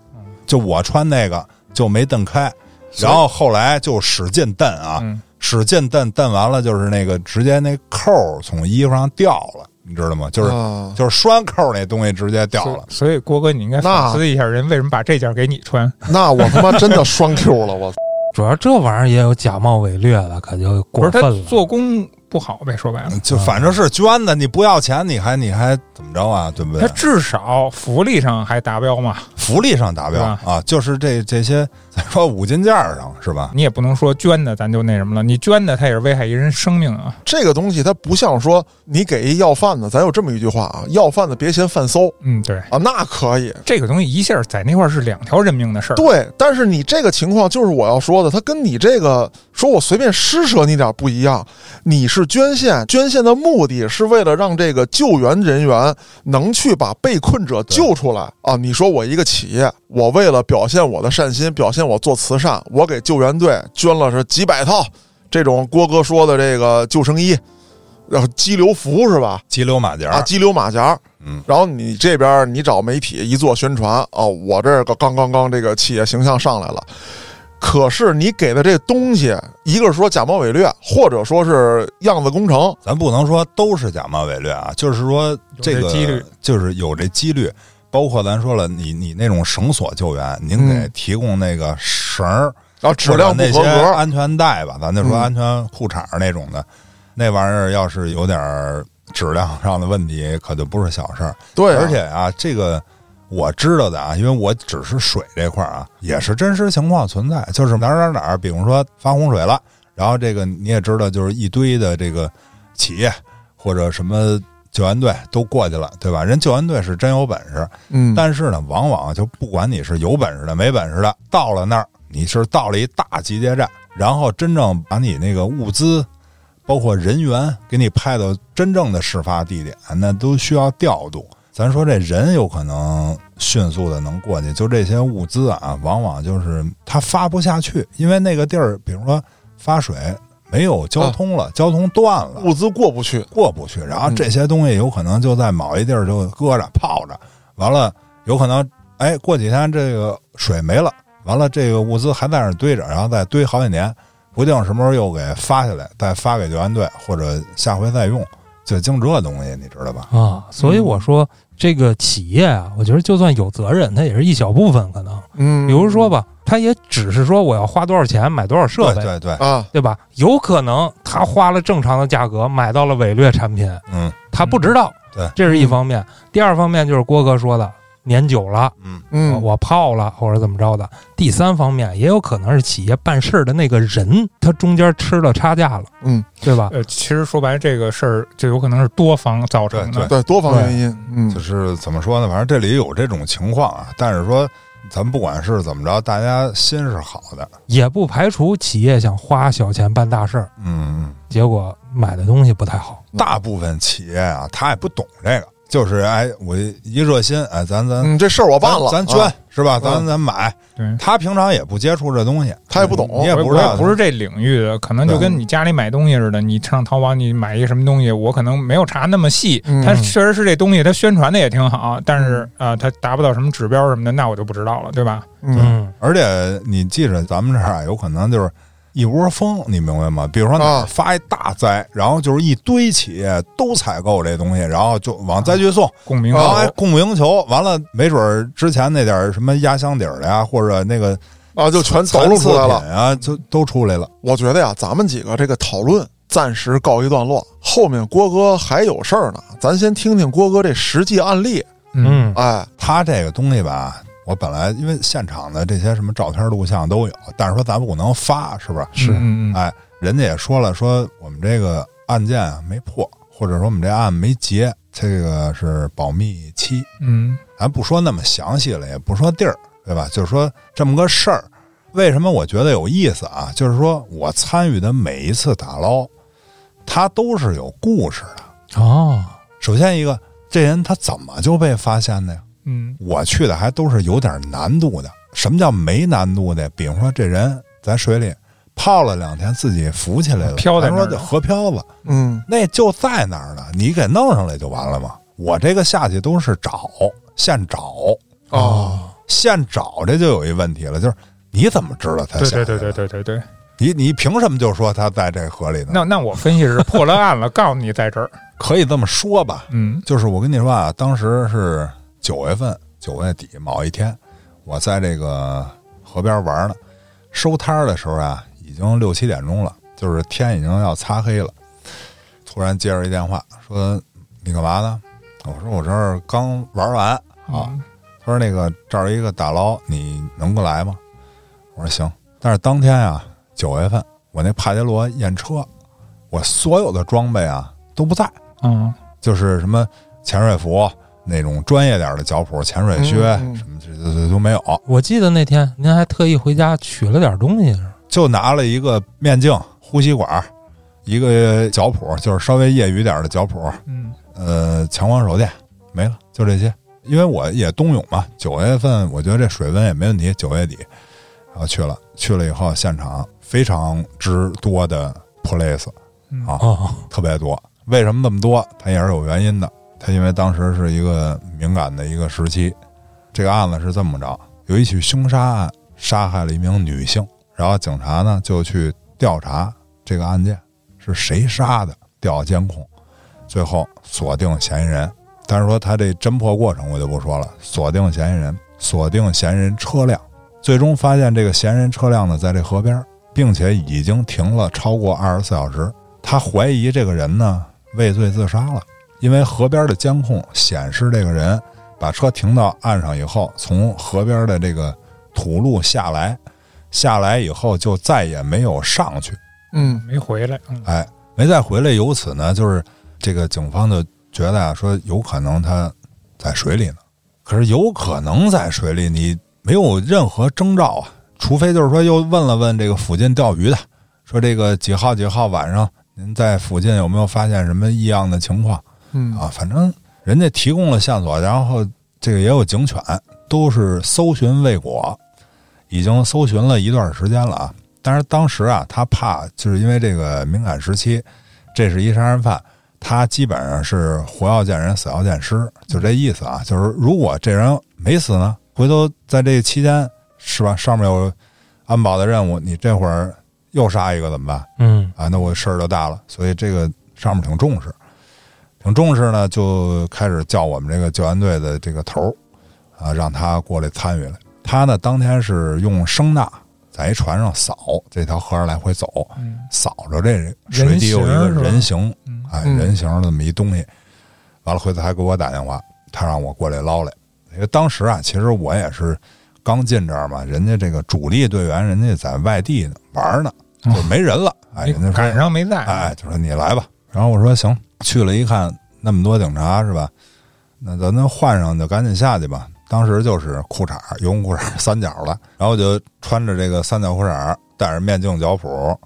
就我穿那个就没蹬开，然后后来就使劲蹬啊，嗯使劲蹬蹬完了，就是那个直接那扣儿从衣服上掉了，你知道吗？就是、啊，就是拴扣儿那东西直接掉了。所以郭哥，你应该反思一下，人为什么把这件给你穿？那我他妈真的双 Q 了，我！主要这玩意儿也有假冒伪劣的，可就不是他过分了。做工不好呗，说白了，就反正是捐的，你不要钱，你还你还怎么着啊？对不对？他至少福利上还达标嘛。福利上达标啊，就是这这些，咱说五金件儿上是吧？你也不能说捐的咱就那什么了，你捐的它也是危害一人生命啊。这个东西它不像说你给一要饭的，咱有这么一句话啊，要饭的别嫌饭馊嗯，对，啊，那可以。这个东西一下在那块儿是两条人命的事儿。对，但是你这个情况就是我要说的，它跟你这个说我随便施舍你点儿不一样。你是捐献，捐献的目的是为了让这个救援人员能去把被困者救出来啊。你说我一个企业，我为了表现我的善心，表现我做慈善，我给救援队捐了是几百套这种郭哥说的这个救生衣，然后激流服是吧？激流马甲啊，激流马甲。嗯，然后你这边你找媒体一做宣传哦，我这个刚刚刚这个企业形象上来了，可是你给的这东西，一个是说假冒伪劣，或者说是样子工程，咱不能说都是假冒伪劣啊，就是说这个这几率就是有这几率。包括咱说了，你你那种绳索救援，您给嗯提供那个绳儿，然后质量那些合格，安全带吧，咱就说嗯安全裤衩儿那种的，那玩意儿要是有点儿质量上的问题，可就不是小事儿。对啊、而且啊，这个我知道的啊，因为我只是水这块儿啊，也是真实情况存在，就是哪儿哪儿哪儿，比如说发洪水了，然后这个你也知道，就是一堆的这个企业或者什么。救援队都过去了，对吧？人救援队是真有本事，嗯，但是呢，往往就不管你是有本事的没本事的，到了那儿你是到了一大集结站，然后真正把你那个物资，包括人员给你派到真正的事发地点，那都需要调度。咱说这人有可能迅速的能过去，就这些物资啊，往往就是他发不下去，因为那个地儿，比如说发水，没有交通了，交通断了，物资过不去，过不去，然后这些东西有可能就在某一地儿就搁着泡着，完了有可能哎过几天这个水没了，完了这个物资还在那儿堆着，然后再堆好几年，不定什么时候又给发下来，再发给救援队或者下回再用，就净这东西，你知道吧？啊，所以我说这个企业啊，我觉得就算有责任，它也是一小部分可能。嗯，比如说吧，他也只是说我要花多少钱买多少设备，对对对，啊，对吧？有可能他花了正常的价格买到了伪劣产品，嗯他不知道，对这是一方面。第二方面就是郭哥说的，年久了，嗯我嗯，我泡了或者怎么着的。第三方面也有可能是企业办事儿的那个人，他中间吃了差价了，嗯，对吧？呃，其实说白了，这个事儿就有可能是多方造成的。对，多方原因，嗯就是怎么说呢？反正这里有这种情况啊，但是说咱不管是怎么着，大家心是好的，也不排除企业想花小钱办大事儿，嗯。结果买的东西不太好。大部分企业啊，他也不懂这个，就是哎，我一热心，哎，咱咱嗯，这事儿我办了，咱咱捐、啊是吧？咱嗯咱买。对，他平常也不接触这东西，他也不懂你也不知道，不是这领域的，可能就跟你家里买东西似的，你上淘宝你买一个什么东西，我可能没有查那么细。他确实是这东西，他宣传的也挺好，但是啊、呃达不到什么指标什么的，那我就不知道了，对吧？嗯嗯，而且你记着，咱们这儿啊，有可能就是一窝蜂，你明白吗？比如说哪发一大灾，然后就是一堆企业都采购这东西，然后就往灾区送，共鸣然后哎口供不应求，完了没准儿之前那点儿什么压箱底儿的呀，或者那个啊，就全抖露出来了就都出来了。我觉得呀，咱们几个这个讨论暂时告一段落，后面郭哥还有事儿呢，咱先听听郭哥这实际案例。嗯哎，他这个东西吧，我本来因为现场的这些什么照片、录像都有，但是说咱不能发，是不是？是哎，人家也说了，说我们这个案件啊没破，或者说我们这案没结，这个是保密期，嗯咱不说那么详细了，也不说地儿，对吧？就是说这么个事儿。为什么我觉得有意思啊？就是说我参与的每一次打捞，它都是有故事的。哦，首先一个，这人他怎么就被发现的呀？嗯我去的还都是有点难度的。什么叫没难度的？比方说这人在水里泡了两天，自己浮起来了，漂在河漂子，嗯那就在那儿呢，你给弄上来就完了嘛。我这个下去都是找，现找，哦，现找，这就有一问题了，就是你怎么知道他？对对对对对对。你你凭什么就说他在这河里呢？那那我分析是破了案了，告诉你在这儿。可以这么说吧，嗯就是我跟你说啊，当时是九月份，九月底某一天，我在这个河边玩呢，收摊儿的时候啊，已经六七点钟了，就是天已经要擦黑了。突然接着一电话，说你干嘛呢？我说我这儿刚玩完啊。嗯他说那个这儿一个打捞，你能过来吗？我说行。但是当天啊，九月份，我那帕杰罗验车，我所有的装备啊都不在。嗯就是什么潜水服那种专业点的脚蹼、潜水靴、什么这这这都没有，我记得那天您还特意回家取了点东西，就拿了一个面镜、呼吸管，一个脚蹼，就是稍微业余点的脚蹼，嗯呃，强光手电，没了，就这些。因为我也冬泳嘛，九月份我觉得这水温也没问题，九月底，然后去了，去了以后现场非常之多的 police 嗯啊，哦，特别多。为什么那么多？它也是有原因的。他因为当时是一个敏感的一个时期，这个案子是这么着：有一起凶杀案，杀害了一名女性，然后警察呢就去调查这个案件是谁杀的，调监控，最后锁定嫌疑人。但是说他这侦破过程我就不说了，锁定嫌疑人，锁定嫌疑人车辆，最终发现这个嫌疑人车辆呢在这河边，并且已经停了超过二十四小时。他怀疑这个人呢畏罪自杀了，因为河边的监控显示这个人把车停到岸上以后，从河边的这个土路下来，下来以后就再也没有上去，嗯没回来。嗯哎，没再回来。由此呢，就是这个警方就觉得啊，说有可能他在水里呢。可是有可能在水里，你没有任何征兆啊，除非就是说又问了问这个附近钓鱼的，说这个几号几号晚上您在附近有没有发现什么异样的情况嗯啊？反正人家提供了线索，然后这个也有警犬，都是搜寻未果，已经搜寻了一段时间了啊。但是当时啊，他怕就是因为这个敏感时期，这是一杀人犯，他基本上是活要见人，死要见尸，就这意思啊。就是如果这人没死呢，回头在这期间是吧，上面有安保的任务，你这会儿又杀一个怎么办？嗯啊，那我事儿就大了。所以这个上面挺重视，挺重视呢，就开始叫我们这个救援队的这个头儿啊，让他过来参与来。他呢，当天是用声呐在一船上扫这条河上来回走，嗯扫着这水底有一个人形，嗯哎，嗯人形的这么一东西。完了，回头还给我打电话，他让我过来捞来。因为当时啊，其实我也是刚进这儿嘛，人家这个主力队员人家在外地呢玩呢，就没人了。哎，人家说赶上没在，哎，就说你来吧。然后我说行，去了一看那么多警察是吧？那咱那换上就赶紧下去吧。当时就是裤衩游泳裤衩三角了，然后就穿着这个三角裤衩，戴着面镜脚蹼，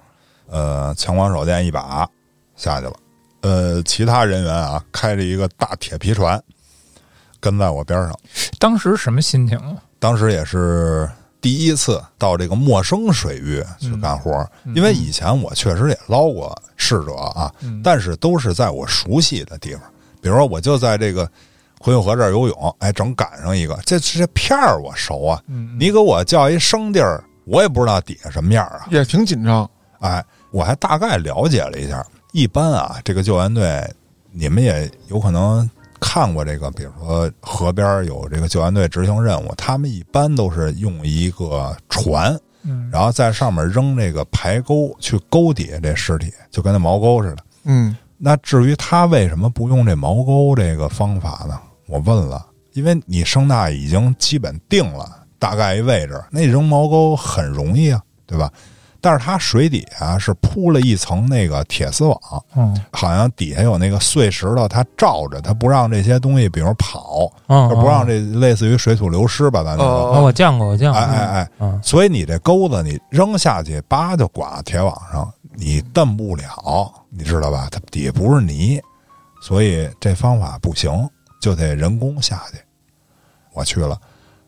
呃，强光手电一把下去了。呃，其他人员啊，开着一个大铁皮船跟在我边上。当时什么心情啊？当时也是第一次到这个陌生水域去干活，因为以前我确实也捞过逝者啊，嗯但是都是在我熟悉的地方，比如说我就在这个回运河这儿游泳，哎，正赶上一个，这这片儿我熟啊，嗯，你给我叫一生地儿，我也不知道底下什么样啊，也挺紧张。哎，我还大概了解了一下。一般啊，这个救援队，你们也有可能看过这个，比如说河边有这个救援队执行任务，他们一般都是用一个船，嗯然后在上面扔这个排钩去勾底下这尸体，就跟那毛钩似的。嗯那至于他为什么不用这毛钩这个方法呢？我问了，因为你声呐已经基本定了大概一位置，那扔毛钩很容易啊，对吧？但是它水底下是铺了一层那个铁丝网，嗯好像底下有那个碎石头，它罩着，它不让这些东西，比如跑，嗯，就不让这类似于水土流失吧，咱就说。哦啊，我见过，我见过，哎哎哎，嗯所以你这钩子你扔下去，叭就挂铁网上，你蹬不了，你知道吧？它底下不是泥，所以这方法不行，就得人工下去。我去了，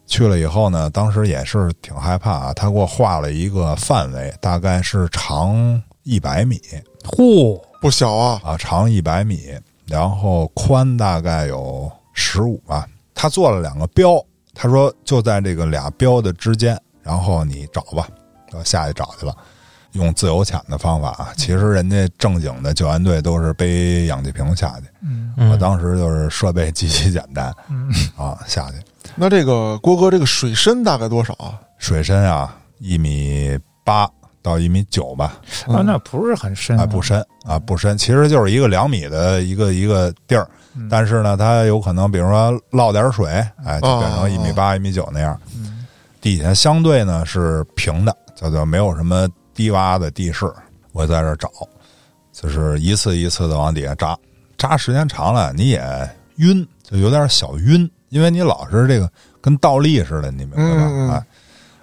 去了以后呢，当时也是挺害怕啊。他给我画了一个范围，大概是长一百米嚯，不小啊。啊，长一百米，然后宽大概有十五吧。他做了两个标，他说就在这个俩标的之间，然后你找吧，我下去找去了。用自由潜的方法啊，其实人家正经的救援队都是背氧气瓶下去，嗯我嗯，当时就是设备极其简单嗯啊，下去那这个郭哥，这个水深大概多少啊？水深啊一米八到一米九吧，啊，那不是很深啊。不深啊不深，其实就是一个两米的一个一个地儿，嗯。但是呢，它有可能比如说落点水，哎，就变成一米八一米九那样，嗯。底下相对呢是平的，叫做没有什么低洼的地势。我在这儿找，就是一次一次的往底下扎，扎时间长了你也晕，就有点小晕，因为你老是这个跟倒立似的，你明白吧？嗯嗯嗯哎，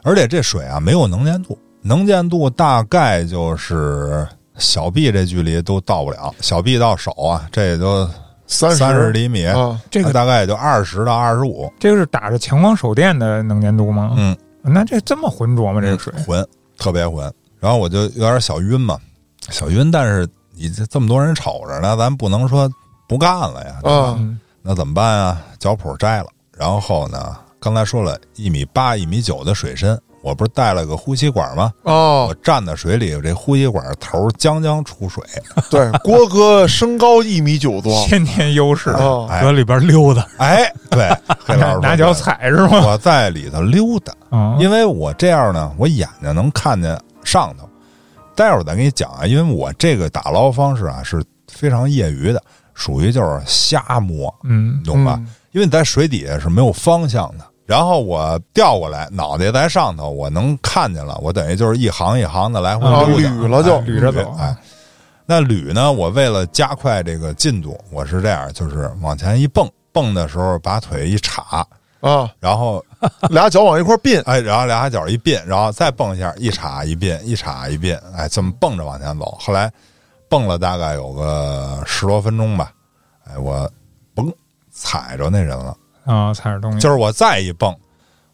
而且这水啊没有能见度，能见度大概就是小臂这距离都到不了，小臂到手啊，这也就三三十厘米，啊，这个大概也就二十到二十五。这个是打着强光手电的能见度吗？嗯，那这这么浑浊吗？这个水？浑，特别浑。然后我就有点小晕嘛，小晕。但是你这这么多人瞅着呢，咱不能说不干了呀。对吧那怎么办啊？脚蹼摘了，然后呢，刚才说了一米八、一米九的水深，我不是带了个呼吸管吗？哦我哦，站在水里，这呼吸管头将将出水。(laughs) 对，郭哥身高一米九多 (laughs) 先天优势，哦，哎搁里边溜达，哎，对，(laughs) 黑老师拿脚，踩是吗？我在里头溜达。啊，因为我这样呢，我眼睛能看见上头。待会儿再给你讲啊，因为我这个打捞方式啊是非常业余的，属于就是瞎摸，嗯懂吧？嗯因为你在水底下是没有方向的。然后我调过来，脑袋在上头，我能看见了，我等于就是一行一行的来回捋了就哎捋着走哎，那捋呢，我为了加快这个进度，我是这样，就是往前一蹦，蹦的时候把腿一叉，啊，然后 (laughs) 俩脚往一块儿并，哎，然后俩脚一并，然后再蹦一下，一叉一并，一叉一并，哎，这么蹦着往前走。后来蹦了大概有个十多分钟吧，哎，我嘣踩着那人了，啊，踩着东西，就是我再一蹦，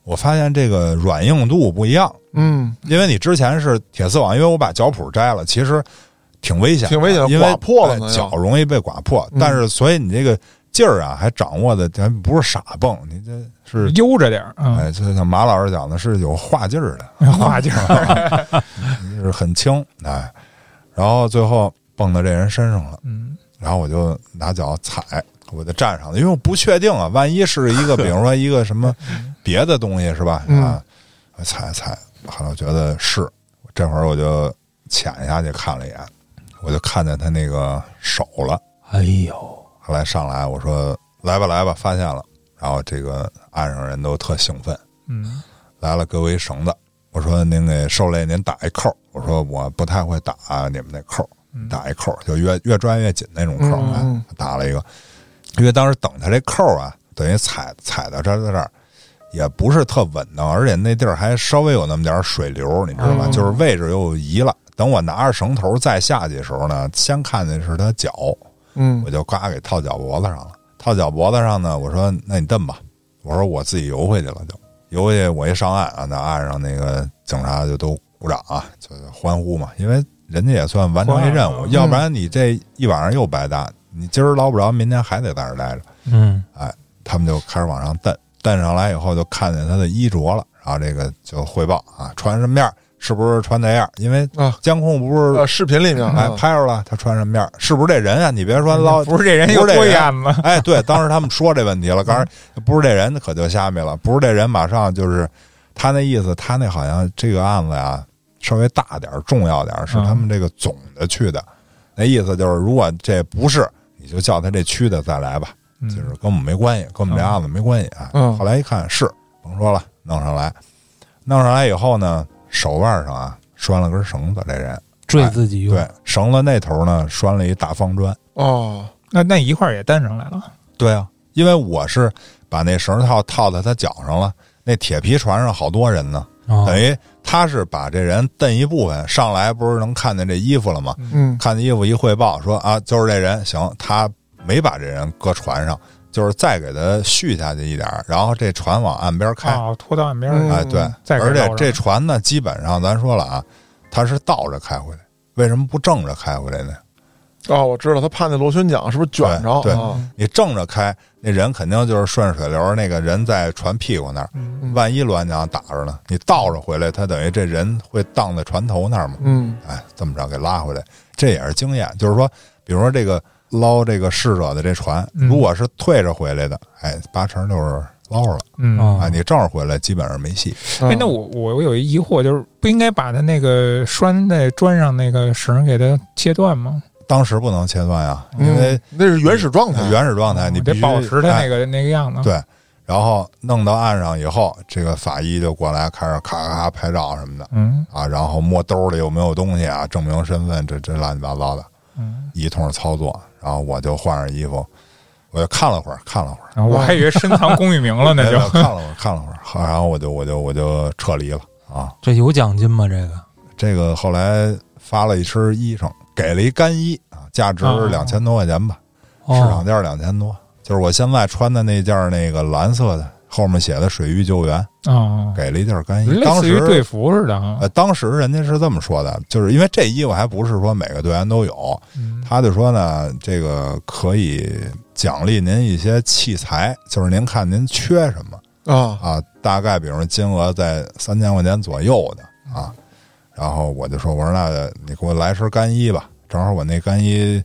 我发现这个软硬度不一样，嗯，因为你之前是铁丝网，因为我把脚蹼摘了，其实挺危险的，挺危险的因为刮破了哎脚容易被刮破。嗯。但是所以你这个劲儿啊，还掌握的咱不是傻蹦，你这是悠着点儿，嗯，哎，就像马老师讲的是有化劲儿的，(laughs) 化劲儿，(laughs) 是很轻哎，然后最后蹦到这人身上了，嗯。然后我就拿脚踩，我就站上了，因为我不确定啊，万一是一个，(laughs) 比如说一个什么别的东西是吧？嗯。啊，我踩踩，后来我觉得是，这会儿我就潜下去看了一眼，我就看见他那个手了。哎呦，后来上来我说来吧来吧，发现了，然后这个岸上人都特兴奋，嗯。来了给我一绳子，我说您给受累您打一扣，我说我不太会打你们那扣，嗯打一扣就越越拽越紧那种扣，嗯打了一个，因为当时等他这扣啊，等于踩踩到这儿在这儿。也不是特稳当，而且那地儿还稍微有那么点儿水流，你知道吗？嗯就是位置又移了。等我拿着绳头再下去的时候呢，先看见是他脚，嗯我就呱给套脚脖子上了。套脚脖子上呢，我说那你蹬吧，我说我自己游回去了就游回去。我一上岸啊，那岸上那个警察就都鼓掌啊，就欢呼嘛，因为人家也算完成一任务，要不然你这一晚上又白搭，你今儿捞不着，明天还得在这儿待着。嗯，哎他们就开始往上蹬，蹬上来以后就看见他的衣着了，然后这个就汇报啊，穿什么样，是不是穿那样？因为啊监控不是呃，视频里面哎啊拍着了，他穿什么样，是不是这人啊？你别说捞，(laughs) 不是这人有多不是这人眼子，(laughs) 哎，对，当时他们说这问题了，(laughs) 刚才不是这人可就下面了，不是这人，马上就是他那意思，他那好像这个案子呀稍微大点儿重要点儿是他们这个总的去的，那意思就是如果这不是，你就叫他这区的再来吧，嗯。就是跟我们没关系，跟我们这案子没关系啊。嗯。后来一看是，甭说了，弄上来，弄上来以后呢，手腕上啊拴了根绳子，这人坠自己用，对绳子那头呢拴了一大方砖。哦，那那一块儿也担上来了，对啊，因为我是把那绳套套在他脚上了，那铁皮船上好多人呢，啊等于他是把这人蹬一部分上来，不是能看见这衣服了吗？嗯看见衣服一汇报说啊，就是这人，行，他没把这人搁船上，就是再给他续下去一点儿，然后这船往岸边开。哦，拖到岸边儿嗯去，哎，对，再而且这船呢，基本上咱说了啊，它是倒着开回来，为什么不正着开回来呢？哦，我知道他怕那螺旋桨是不是卷着对对啊？你正着开，那人肯定就是顺水流，那个人在船屁股那儿，嗯万一螺旋桨打着呢，你倒着回来，他等于这人会荡在船头那儿嘛？嗯哎，这么着给拉回来，这也是经验。就是说，比如说这个捞这个逝者的这船，嗯如果是退着回来的，哎，八成就是捞着了。嗯啊啊，你正着回来，基本上没戏。嗯哎，那我我我有一疑惑，就是不应该把他那个拴在砖上那个绳给它切断吗？当时不能切断呀，嗯因为那是原始状态，原始状态你得保持它那哎个那个样子。对，然后弄到岸上以后，这个法医就过来开始咔咔咔拍照什么的嗯啊，然后摸兜里有没有东西啊，证明身份，这这乱七八糟的嗯，一通操作。然后我就换上衣服，我就看了会儿，看了会儿，我还以为深藏功与名了呢，就看了会儿，看了会儿，好然后我就我就我就撤离了啊。这有奖金吗？这个这个后来发了一身衣裳，给了一干衣啊，价值哦两千多块钱吧。市场哦，价两千多，就是我现在穿的那件那个蓝色的，后面写的“水域救援哦”，，给了一件干衣。当时队服似的啊。呃，当时人家是这么说的，就是因为这衣服还不是说每个队员都有，嗯他就说呢，这个可以奖励您一些器材，就是您看您缺什么啊，啊，大概比如说金额在三千块钱左右的啊。然后我就说，我说那你给我来身干衣吧，正好我那干衣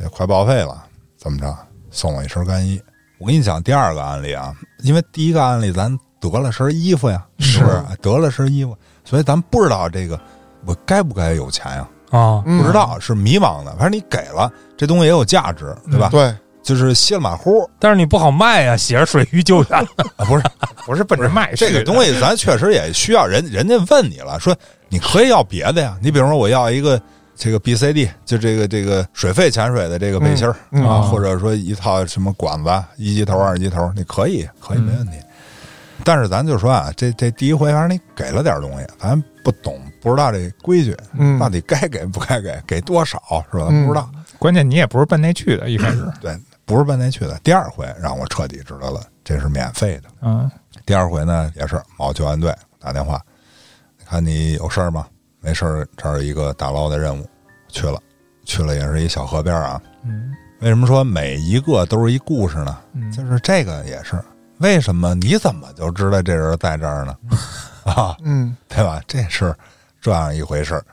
也快报废了，怎么着送我一身干衣？我跟你讲第二个案例啊，因为第一个案例咱得了身衣服呀，是不是得了身衣服，所以咱不知道这个我该不该有钱呀，啊，嗯不知道是迷茫的。反正你给了这东西也有价值，对吧？对，就是稀里马虎但是你不好卖呀，写着水鱼救援，啊，(laughs) 不是不是奔着卖这个东，西，咱确实也需要人，人家问你了，说你可以要别的呀。你比如说，我要一个这个 BCD，就这个这个水肺潜水的这个背心儿、嗯啊，嗯或者说一套什么管子，一级头、二级头，你可以，可以没问题。但是咱就说啊，这这第一回，反正你给了点东西，咱不懂，不知道这规矩，嗯到底该给不该给，给多少是吧？嗯不知道。关键你也不是奔那去的，一开始，(clears throat) 对，不是奔那去的。第二回让我彻底知道了，这是免费的。嗯第二回呢，也是某救援队打电话，看你有事儿吗？没事儿，这儿一个打捞的任务，去了，去了也是一小河边啊。嗯为什么说每一个都是一故事呢？嗯，就是这个也是，为什么你怎么就知道这人在这儿呢？(laughs) 啊，嗯对吧？这是这样一回事儿。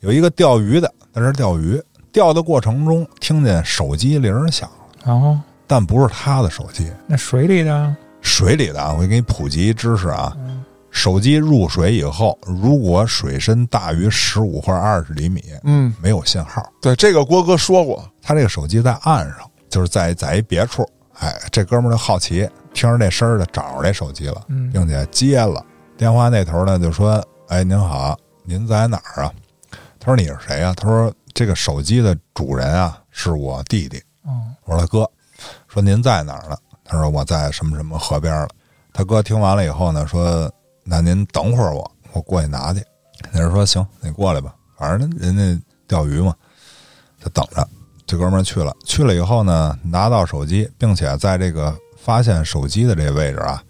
有一个钓鱼的在这儿钓鱼，钓的过程中听见手机铃儿响，然后但不是他的手机，那水里的，水里的啊。我给你普及一知识啊，嗯手机入水以后，如果水深大于十五或者二十厘米，嗯，没有信号。对，这个郭哥说过，他这个手机在岸上，就是在在一别处。哎，这哥们儿就好奇，听着这声儿的找着这手机了，嗯并且接了。电话那头呢就说：“哎，您好，您在哪儿啊？”他说：“你是谁啊？”他说：“这个手机的主人啊是我弟弟。哦，”我说：“他哥，说您在哪儿呢？”他说：“我在什么什么河边了。”他哥听完了以后呢，说：“那您等会儿我，我过去拿去。”那人说：“行，你过来吧，反正人家钓鱼嘛，就等着。”这哥们儿去了，去了以后呢，拿到手机，并且在这个发现手机的这个位置啊，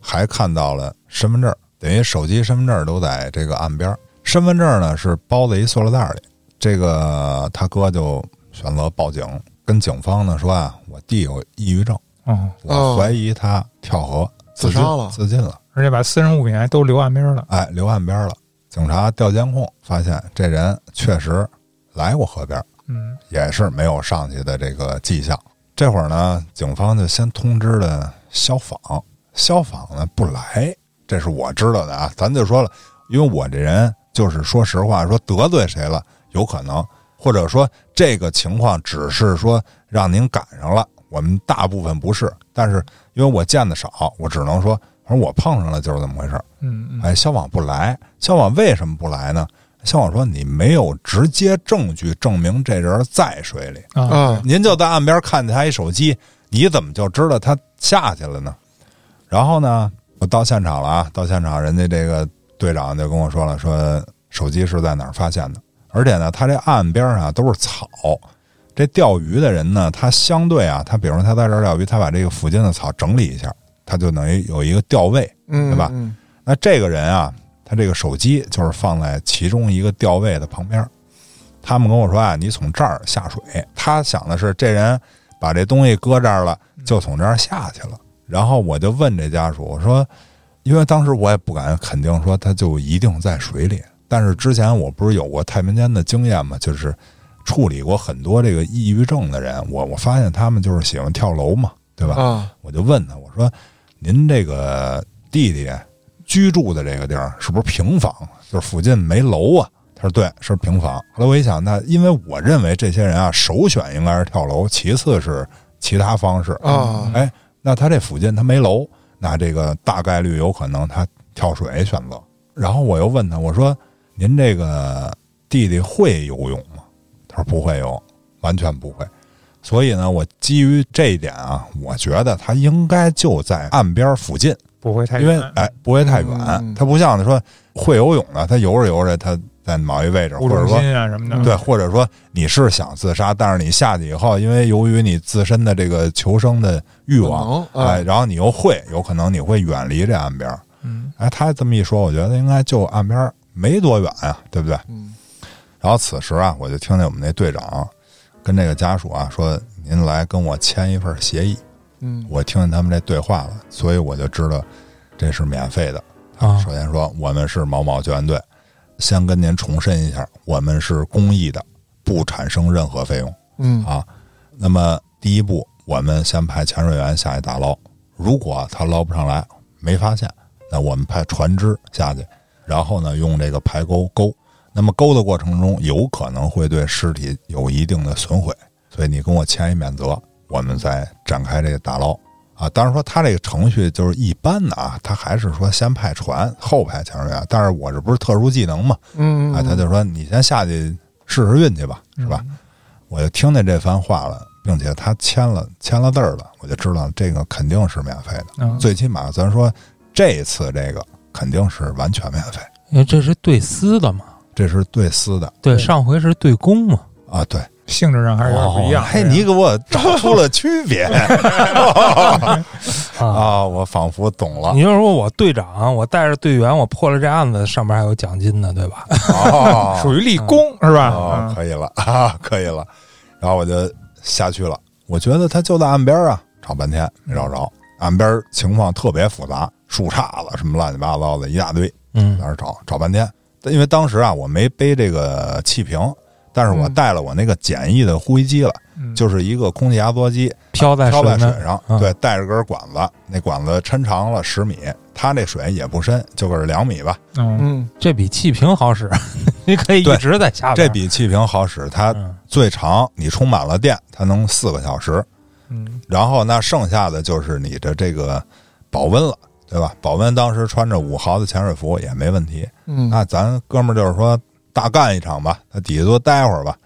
还看到了身份证，等于手机、身份证都在这个岸边。身份证呢是包在一塑料袋里。这个他哥就选择报警，跟警方呢说啊，我弟有抑郁症，哦，我怀疑他跳河自杀了自尽了。而且把私人物品还都留岸边了。哎，留岸边了。警察调监控，发现这人确实来过河边，嗯也是没有上去的这个迹象。这会儿呢，警方就先通知了消防，消防呢不来，这是我知道的啊。咱就说了，因为我这人就是说实话，说得罪谁了有可能，或者说这个情况只是说让您赶上了，我们大部分不是。但是因为我见的少，我只能说，反正我碰上了就是这么回事儿。嗯嗯，哎，消防不来，消防为什么不来呢？消防说你没有直接证据证明这人在水里，啊，啊，您就在岸边看见他一手机，你怎么就知道他下去了呢？然后呢，我到现场了啊，到现场，人家这个队长就跟我说了，说手机是在哪儿发现的，而且呢，他这岸边啊都是草。这钓鱼的人呢，他相对啊，他比如说他在这儿钓鱼，他把这个附近的草整理一下，他就等于有一个钓位，嗯，对吧嗯那这个人啊，他这个手机就是放在其中一个钓位的旁边。他们跟我说啊，你从这儿下水，他想的是这人把这东西搁这儿了，就从这儿下去了。然后我就问这家属，我说，因为当时我也不敢肯定说他就一定在水里，但是之前我不是有过太平间的经验嘛，就是处理过很多这个抑郁症的人，我我发现他们就是喜欢跳楼嘛，对吧？啊，我就问他，我说：“您这个弟弟居住的这个地儿是不是平房？就是附近没楼啊？”他说：“对，是平房。”后来我一想，那因为我认为这些人啊，首选应该是跳楼，其次是其他方式啊哎，那他这附近他没楼，那这个大概率有可能他跳水选择。然后我又问他，我说：“您这个弟弟会游泳吗？”他说：“不会游，完全不会。”所以呢，我基于这一点啊，我觉得他应该就在岸边附近，不会太远因为远哎不会太远嗯，他不像说会游泳的，他游着游着他在某一位置，或者说心啊什么的。对，或者说你是想自杀，但是你下去以后，因为由于你自身的这个求生的欲望，哎，然后你又会，有可能你会远离这岸边。嗯哎，他这么一说，我觉得应该就岸边没多远啊、对不对？嗯然后此时啊，我就听见我们那队长跟这个家属啊说：“您来跟我签一份协议。”嗯我听见他们这对话了，所以我就知道这是免费的。啊首先说，我们是某某救援队，先跟您重申一下，我们是公益的，不产生任何费用嗯啊。那么第一步，我们先派潜水员下去打捞，如果他捞不上来，没发现，那我们派船只下去，然后呢用这个排钩钩。那么勾的过程中，有可能会对尸体有一定的损毁，所以你跟我签一免责，我们再展开这个打捞。啊，当然说他这个程序就是一般的啊，他还是说先派船，后派潜水员。但是我这不是特殊技能嘛，嗯，哎，他就说你先下去试试运气吧，是吧？我就听见这番话了，并且他签了签了字儿了，我就知道这个肯定是免费的。嗯最起码咱说这次这个肯定是完全免费，因为这是对私的嘛，这是对私的对，上回是对公嘛，啊，对，性质上还是有点不一样。哦嘿，你给我找出了区别啊。(laughs) (laughs) 啊！我仿佛懂了你。就说我队长，我带着队员，我破了这案子，上面还有奖金呢，对吧？哦，(laughs) 属于立功是吧？哦，嗯可以了啊，可以了。然后我就下去了。我觉得他就在岸边啊，找半天没找着。岸边情况特别复杂，树杈子什么乱七八糟的一大堆，嗯在嗯那儿找找半天。但因为当时啊，我没背这个气瓶，但是我嗯带了我那个简易的呼吸机了，嗯就是一个空气压缩机，飘在飘在水上，嗯对，带着根管子，那管子抻长了十米，它那水也不深，就个两米吧。嗯嗯这比气瓶好使，(laughs) 你可以一直在下边。这比气瓶好使，它嗯最长你充满了电，它能四个小时。嗯然后那剩下的就是你的这个保温了，对吧？保温当时穿着五毫的潜水服也没问题。嗯那咱哥们儿就是说大干一场吧，在底下多待会儿吧，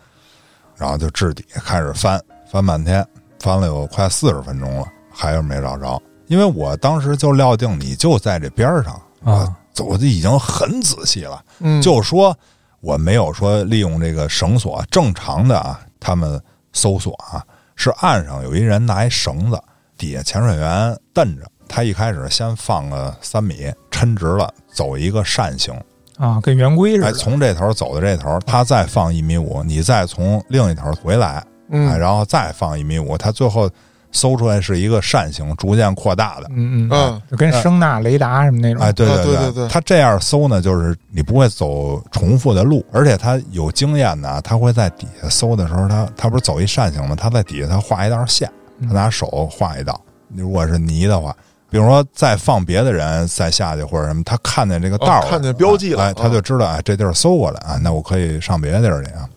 然后就置底开始翻翻半天，翻了有快四十分钟了，还是没找着。因为我当时就料定你就在这边儿上，啊，走的已经很仔细了，嗯，就说我没有说利用这个绳索，正常的啊，他们搜索啊，是岸上有一人拿一绳子，底下潜水员蹬着，他一开始先放个三米，抻直了，走一个扇形，啊，跟圆规似哎，的。从这头走到这头，他再放一米五，你再从另一头回来，哎，嗯然后再放一米五，他最后搜出来是一个扇形，逐渐扩大的。嗯嗯嗯，就跟声呐、雷达什么那种。哎，对啊对对对对他这样搜呢，就是你不会走重复的路，而且他有经验的啊，他会在底下搜的时候，他他不是走一扇形吗？他在底下他画一道线，他拿手画一道。如果是泥的话，比如说再放别的人再下去或者什么，他看见这个道儿了、哦看见标记了哎，他就知道哎这地儿搜过来啊，那我可以上别的地儿去啊。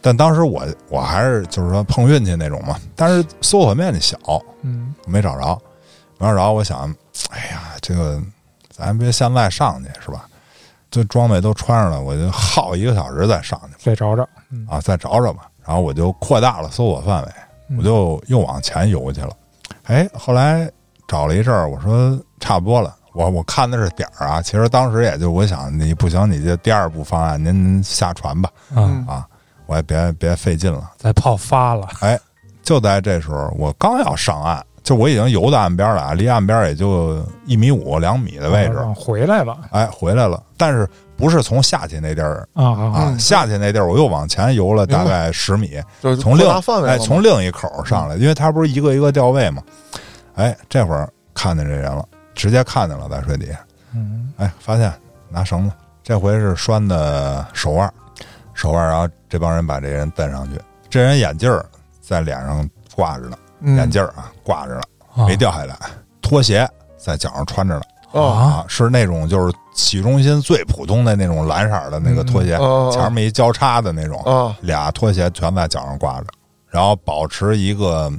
但当时我我还是就是说碰运气那种嘛，但是搜索面积小，嗯没找着，没找着。我想，哎呀，这个咱别现在上去是吧？这装备都穿上了，我就耗一个小时再上去再找找。嗯啊，再找找吧。然后我就扩大了搜索范围，嗯我就又往前游去了。哎，后来找了一阵儿，我说差不多了。我我看的是点儿啊，其实当时也就我想，你不行，你就第二步方案，您您下船吧嗯，啊，我也别别费劲了。再泡发了，哎就在这时候，我刚要上岸，就我已经游到岸边了啊，离岸边也就一米五、两米的位置，啊回来了哎，回来了。但是不是从下去那地儿啊啊下去那地儿我又往前游了大概十米，从另哎从另一口上来，因为它不是一个一个掉位嘛。哎，这会儿看见这人了，直接看见了，在水底下。嗯。哎，发现拿绳子，这回是拴的手腕，手腕，然后这帮人把这人蹬上去，这人眼镜儿在脸上挂着呢，嗯。眼镜儿啊挂着呢，啊。没掉下来，拖鞋在脚上穿着呢，哦。啊，是那种就是洗中心最普通的那种蓝色儿的那个拖鞋，哦前面一交叉的那种，啊俩拖鞋全在脚上挂着，然后保持一个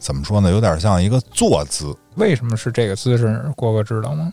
怎么说呢，有点像一个坐姿，为什么是这个姿势？郭哥知道吗？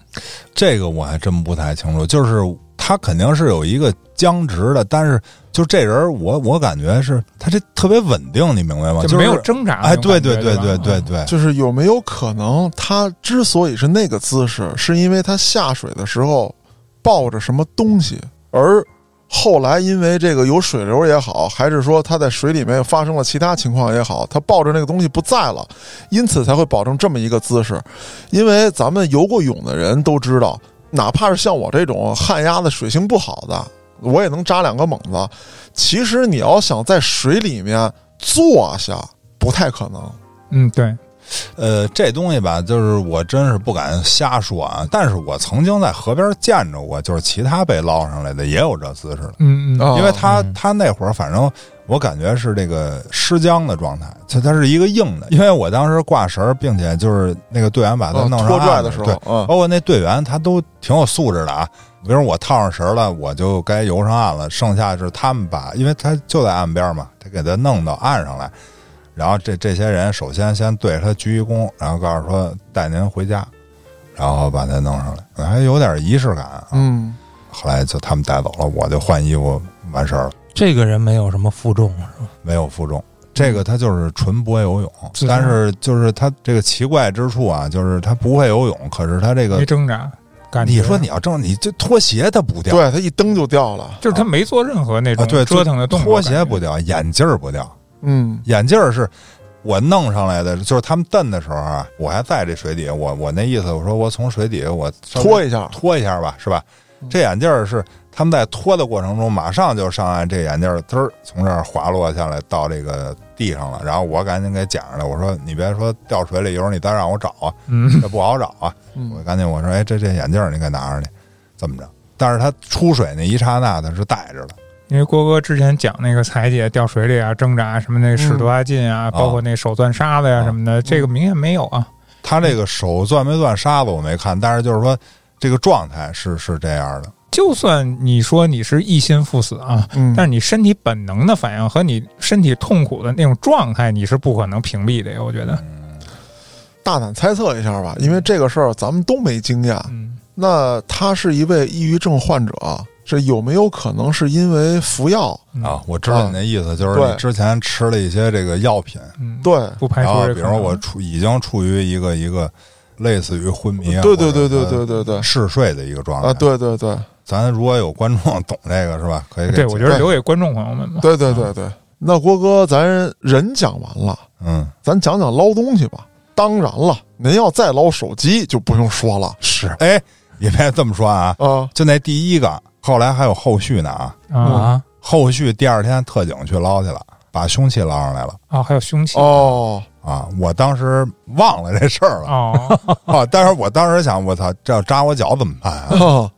这个我还真不太清楚，就是他肯定是有一个僵直的，但是就这人我我感觉是他这特别稳定，你明白吗？就没有挣扎那哎，种对对。对对对吧对，就是有没有可能，他之所以是那个姿势，是因为他下水的时候抱着什么东西，而后来因为这个有水流也好，还是说他在水里面发生了其他情况也好，他抱着那个东西不在了，因此才会保证这么一个姿势。因为咱们游过泳的人都知道，哪怕是像我这种旱鸭子水性不好的，我也能扎两个猛子。其实你要想在水里面坐下，不太可能。嗯，对，呃，这东西吧，就是我真是不敢瞎说啊。但是我曾经在河边见着过，就是其他被捞上来的也有这姿势的，嗯嗯啊因为他嗯他那会儿反正我感觉是这个尸僵的状态，它它是一个硬的。因为我当时挂绳儿，并且就是那个队员把他嗯弄上拖拽的时候，包括那队员他都挺有素质的啊。比如我套上绳了，我就该游上岸了，剩下是他们把，因为他就在岸边嘛，他给他弄到岸上来。然后这这些人首先先对着他鞠一躬，然后告诉说带您回家，然后把他弄上来，还有点仪式感啊。嗯，后来就他们带走了，我就换衣服完事儿了，这个人没有什么负重是吧？没有负重。这个他就是纯不会游泳，自但是就是他这个奇怪之处啊，就是他不会游泳，可是他这个没挣扎。感觉你说你要挣，你这拖鞋它不掉，对，他一蹬就掉了。就是他没做任何那啊，种对，折腾的动作，拖鞋不掉，眼镜儿不掉，嗯眼镜儿是我弄上来的，就是他们蹬的时候啊，我还在这水底下，我我那意思，我说我从水底下我拖一下，拖一下吧，是吧？嗯这眼镜儿是他们在拖的过程中，马上就上岸，这眼镜儿滋儿从这儿滑落下来到这个地上了，然后我赶紧给捡上来，我说你别说掉水里，一会儿你再让我找啊，嗯，这不好找啊，嗯我赶紧我说哎，这这眼镜儿你给拿上去，这么着？但是他出水那一刹那，他是带着的。因为郭哥之前讲那个裁姐掉水里啊、挣扎什么那使多大劲啊，包括那手攥沙子呀、啊什么的，这个明显没有啊。他这个手攥没攥沙子我没看，但是就是说这个状态是是这样的。就算你说你是一心赴死啊，嗯，但是你身体本能的反应和你身体痛苦的那种状态，你是不可能屏蔽的呀。我觉得，大胆猜测一下吧，因为这个事儿咱们都没经验。嗯，那他是一位抑郁症患者，这有没有可能是因为服药？嗯啊，，我知道你那意思，就是你之前吃了一些这个药品，嗯，对，不排然后除。比如说我处已经处于一个一个类似于昏迷啊，对对对对对对对嗜睡的一个状态啊，。对对对咱如果有观众 (laughs) 懂这个是吧？可以给对，我觉得留给观众朋友们吧。对对对对。那郭哥，咱人讲完了，嗯咱讲讲捞东西吧。当然了，您要再捞手机就不用说了是哎，你别这么说啊，啊。就那第一个，后来还有后续呢啊，啊，后续第二天特警去捞去了，把凶器捞上来了。啊，还有凶器。哦，啊！我当时忘了这事儿了。哦，(laughs) 啊，但是我当时想，我操，这要扎我脚怎么办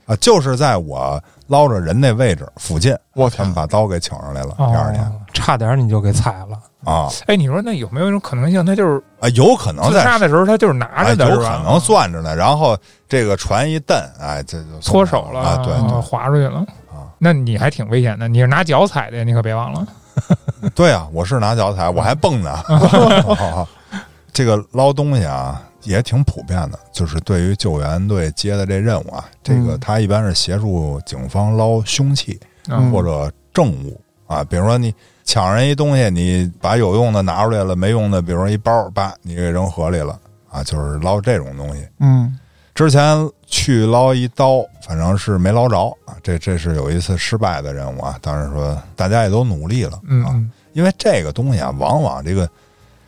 啊？就是在我捞着人那位置附近，我天。他们，把刀给请上来了。第二天。哦，差点你就给踩了。啊哎，你说那有没有一种可能性，他就是啊，有可能自在杀的时候他就是拿啊，着的，有可是吧？能攥着呢，然后这个船一蹬，哎，这就搓手了啊，对哦滑出去了啊。那你还挺危险的，你是拿脚踩的，你可别忘了。对 (laughs) 对啊，我是拿脚踩，(laughs) 我还蹦呢。啊 (laughs) 这个捞东西啊，也挺普遍的，就是对于救援队接的这任务啊，这个嗯他一般是协助警方捞凶器嗯或者证物啊，比如说你抢人一东西，你把有用的拿出来了，没用的，比如说一包，叭，你给扔河里了啊，就是捞这种东西。嗯之前去捞一刀，反正是没捞着啊，这这是有一次失败的任务啊。当然说大家也都努力了啊，因为这个东西啊，往往这个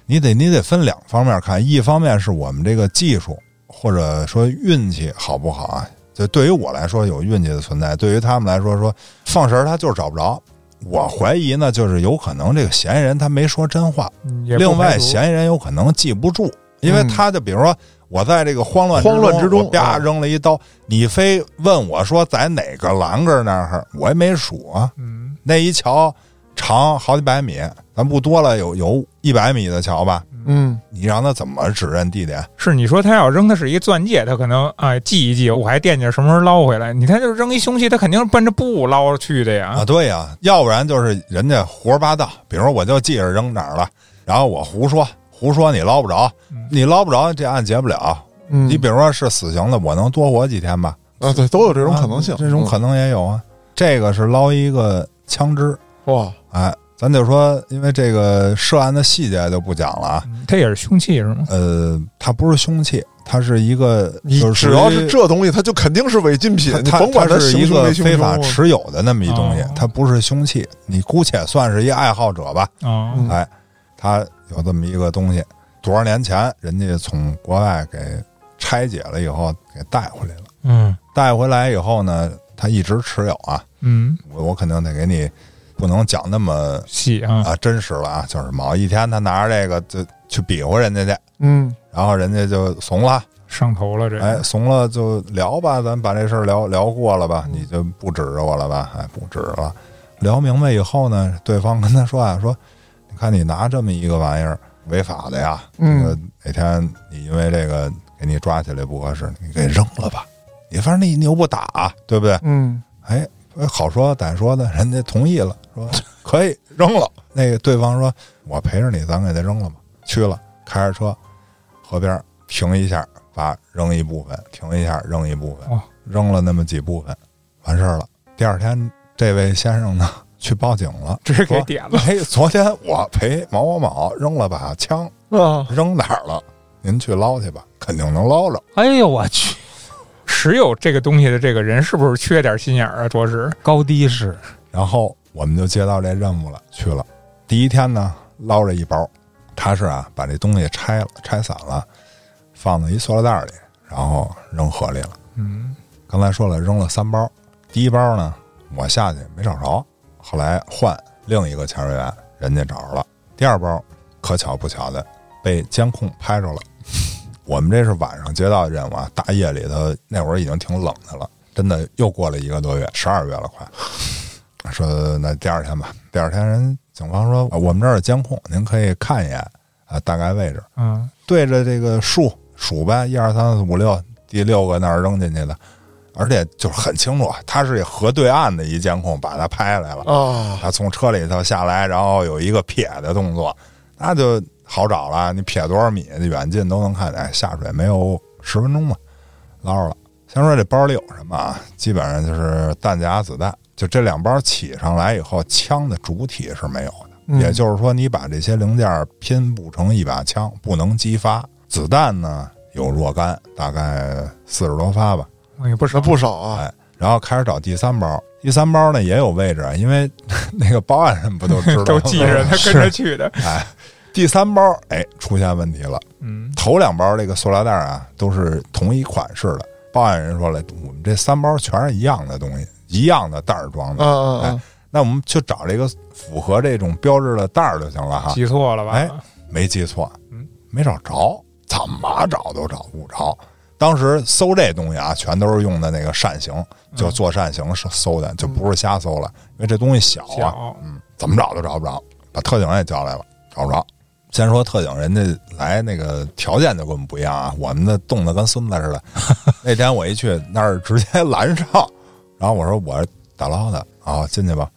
你得你得分两方面看，一方面是我们这个技术或者说运气好不好啊。就对于我来说有运气的存在，对于他们来说说放绳儿他就是找不着。我怀疑呢，就是有可能这个嫌疑人他没说真话，另外嫌疑人有可能记不住，因为嗯。他就比如说我在这个慌乱慌乱之中我啪啊。扔了一刀，你非问我说在哪个栏杆那儿，我也没数啊。嗯。那一桥长好几百米，咱不多了有有一百米的桥吧？嗯你让他怎么指认地点？是你说他要扔的是一钻戒，他可能啊记一记，我还惦记着什么时候捞回来。你看，就是扔一凶器，他肯定是奔着布捞去的呀。啊，对呀，要不然就是人家胡说八道。比如我就记着扔哪儿了，然后我胡说胡说，你捞不着嗯，你捞不着，这案结不了。嗯，你比如说是死刑的，我能多活几天吧？啊，对，都有这种可能性，啊这种可能也有啊。这个是捞一个枪支，嗯哇，哎，咱就说，因为这个涉案的细节就不讲了啊。嗯他也是凶器是吗？呃，它不是凶器，它是一个，你就是只要是这东西，它就肯定是违禁品，你它甭管它是一个非法。持有的那么一东西哦，它不是凶器，你姑且算是一爱好者吧。哦，嗯哎，他有这么一个东西，多少年前人家从国外给拆解了以后给带回来了，嗯带回来以后呢，他一直持有啊。嗯，我我肯定得给你，不能讲那么细啊，啊真实了啊，就是某一天他拿着这个就去比划人家去，嗯。然后人家就怂了，上头了这。哎，怂了就聊吧，咱把这事儿聊聊过了吧，你就不指着我了吧？哎，不指着了。聊明白以后呢，对方跟他说啊，说，你看你拿这么一个玩意儿违法的呀，嗯。这个哪天你因为这个给你抓起来不合适，你给扔了吧，你反正你你又不打，对不对？嗯。哎，好说歹说的，人家同意了，说可以扔了。那个对方说，我陪着你，咱给他扔了吧。去了，开着车，河边停一下，把扔一部分，停一下扔一部分哇，扔了那么几部分，完事儿了。第二天，这位先生呢去报警了，直接给点了。哎，昨天我陪某某某扔了把枪，啊，扔哪儿了？您去捞去吧，肯定能捞着。哎呦我去，持有这个东西的这个人是不是缺点心眼儿啊？着实，高低是然后我们就接到这任务了，去了。第一天呢，捞着一包，他是啊，把这东西拆了，拆散了，放在一塑料袋里，然后扔河里了。嗯，刚才说了，扔了三包，第一包呢，我下去没找着，后来换另一个潜水员，人家找着了。第二包，可巧不巧的被监控拍着了。(laughs) 我们这是晚上接到的任务啊，大夜里头那会儿已经挺冷的了，真的又过了。一个多月，十二月了。快。说那第二天吧，第二天人警方说、啊我们这儿有监控，您可以看一眼啊，大概位置，嗯，对着这个数数呗，一二三四五六，第六个那儿扔进去的，而且就是很清楚，他是河对岸的一监控把他拍下来了，啊，他从车里头下来，然后有一个撇的动作，那就好找了，你撇多少米，远近都能看见。哎下水没有十分钟吧，捞着了。先说这包里有什么啊？基本上就是弹夹、子弹，就这两包起上来以后，枪的主体是没有的。嗯也就是说，你把这些零件拼不成一把枪，不能激发。子弹呢有若干，大概四十多发吧。也不少不少啊，哎，然后开始找第三包，第三包呢也有位置，因为 (laughs) 那个报案人不都知道 (laughs) 都记着，他跟着去的。(laughs) 哎，第三包哎出现问题了，嗯，头两包这个塑料袋啊都是同一款式的。报案人说了，我们这三包全是一样的东西，一样的袋儿装的。嗯嗯嗯，那我们就找这个符合这种标志的袋儿就行了哈。记错了吧？哎没记错，嗯，没找着，怎么找都找不着。当时搜这东西啊，全都是用的那个扇形，就做扇形是搜的，就不是瞎搜了，因为这东西小啊，小，嗯，怎么找都找不着，把特警也叫来了，找不着。先说特警，人家来那个条件就跟我们不一样啊，我们的冻得跟孙子似的。(laughs) 那天我一去那儿直接拦上，然后我说我是打捞的啊，进去吧。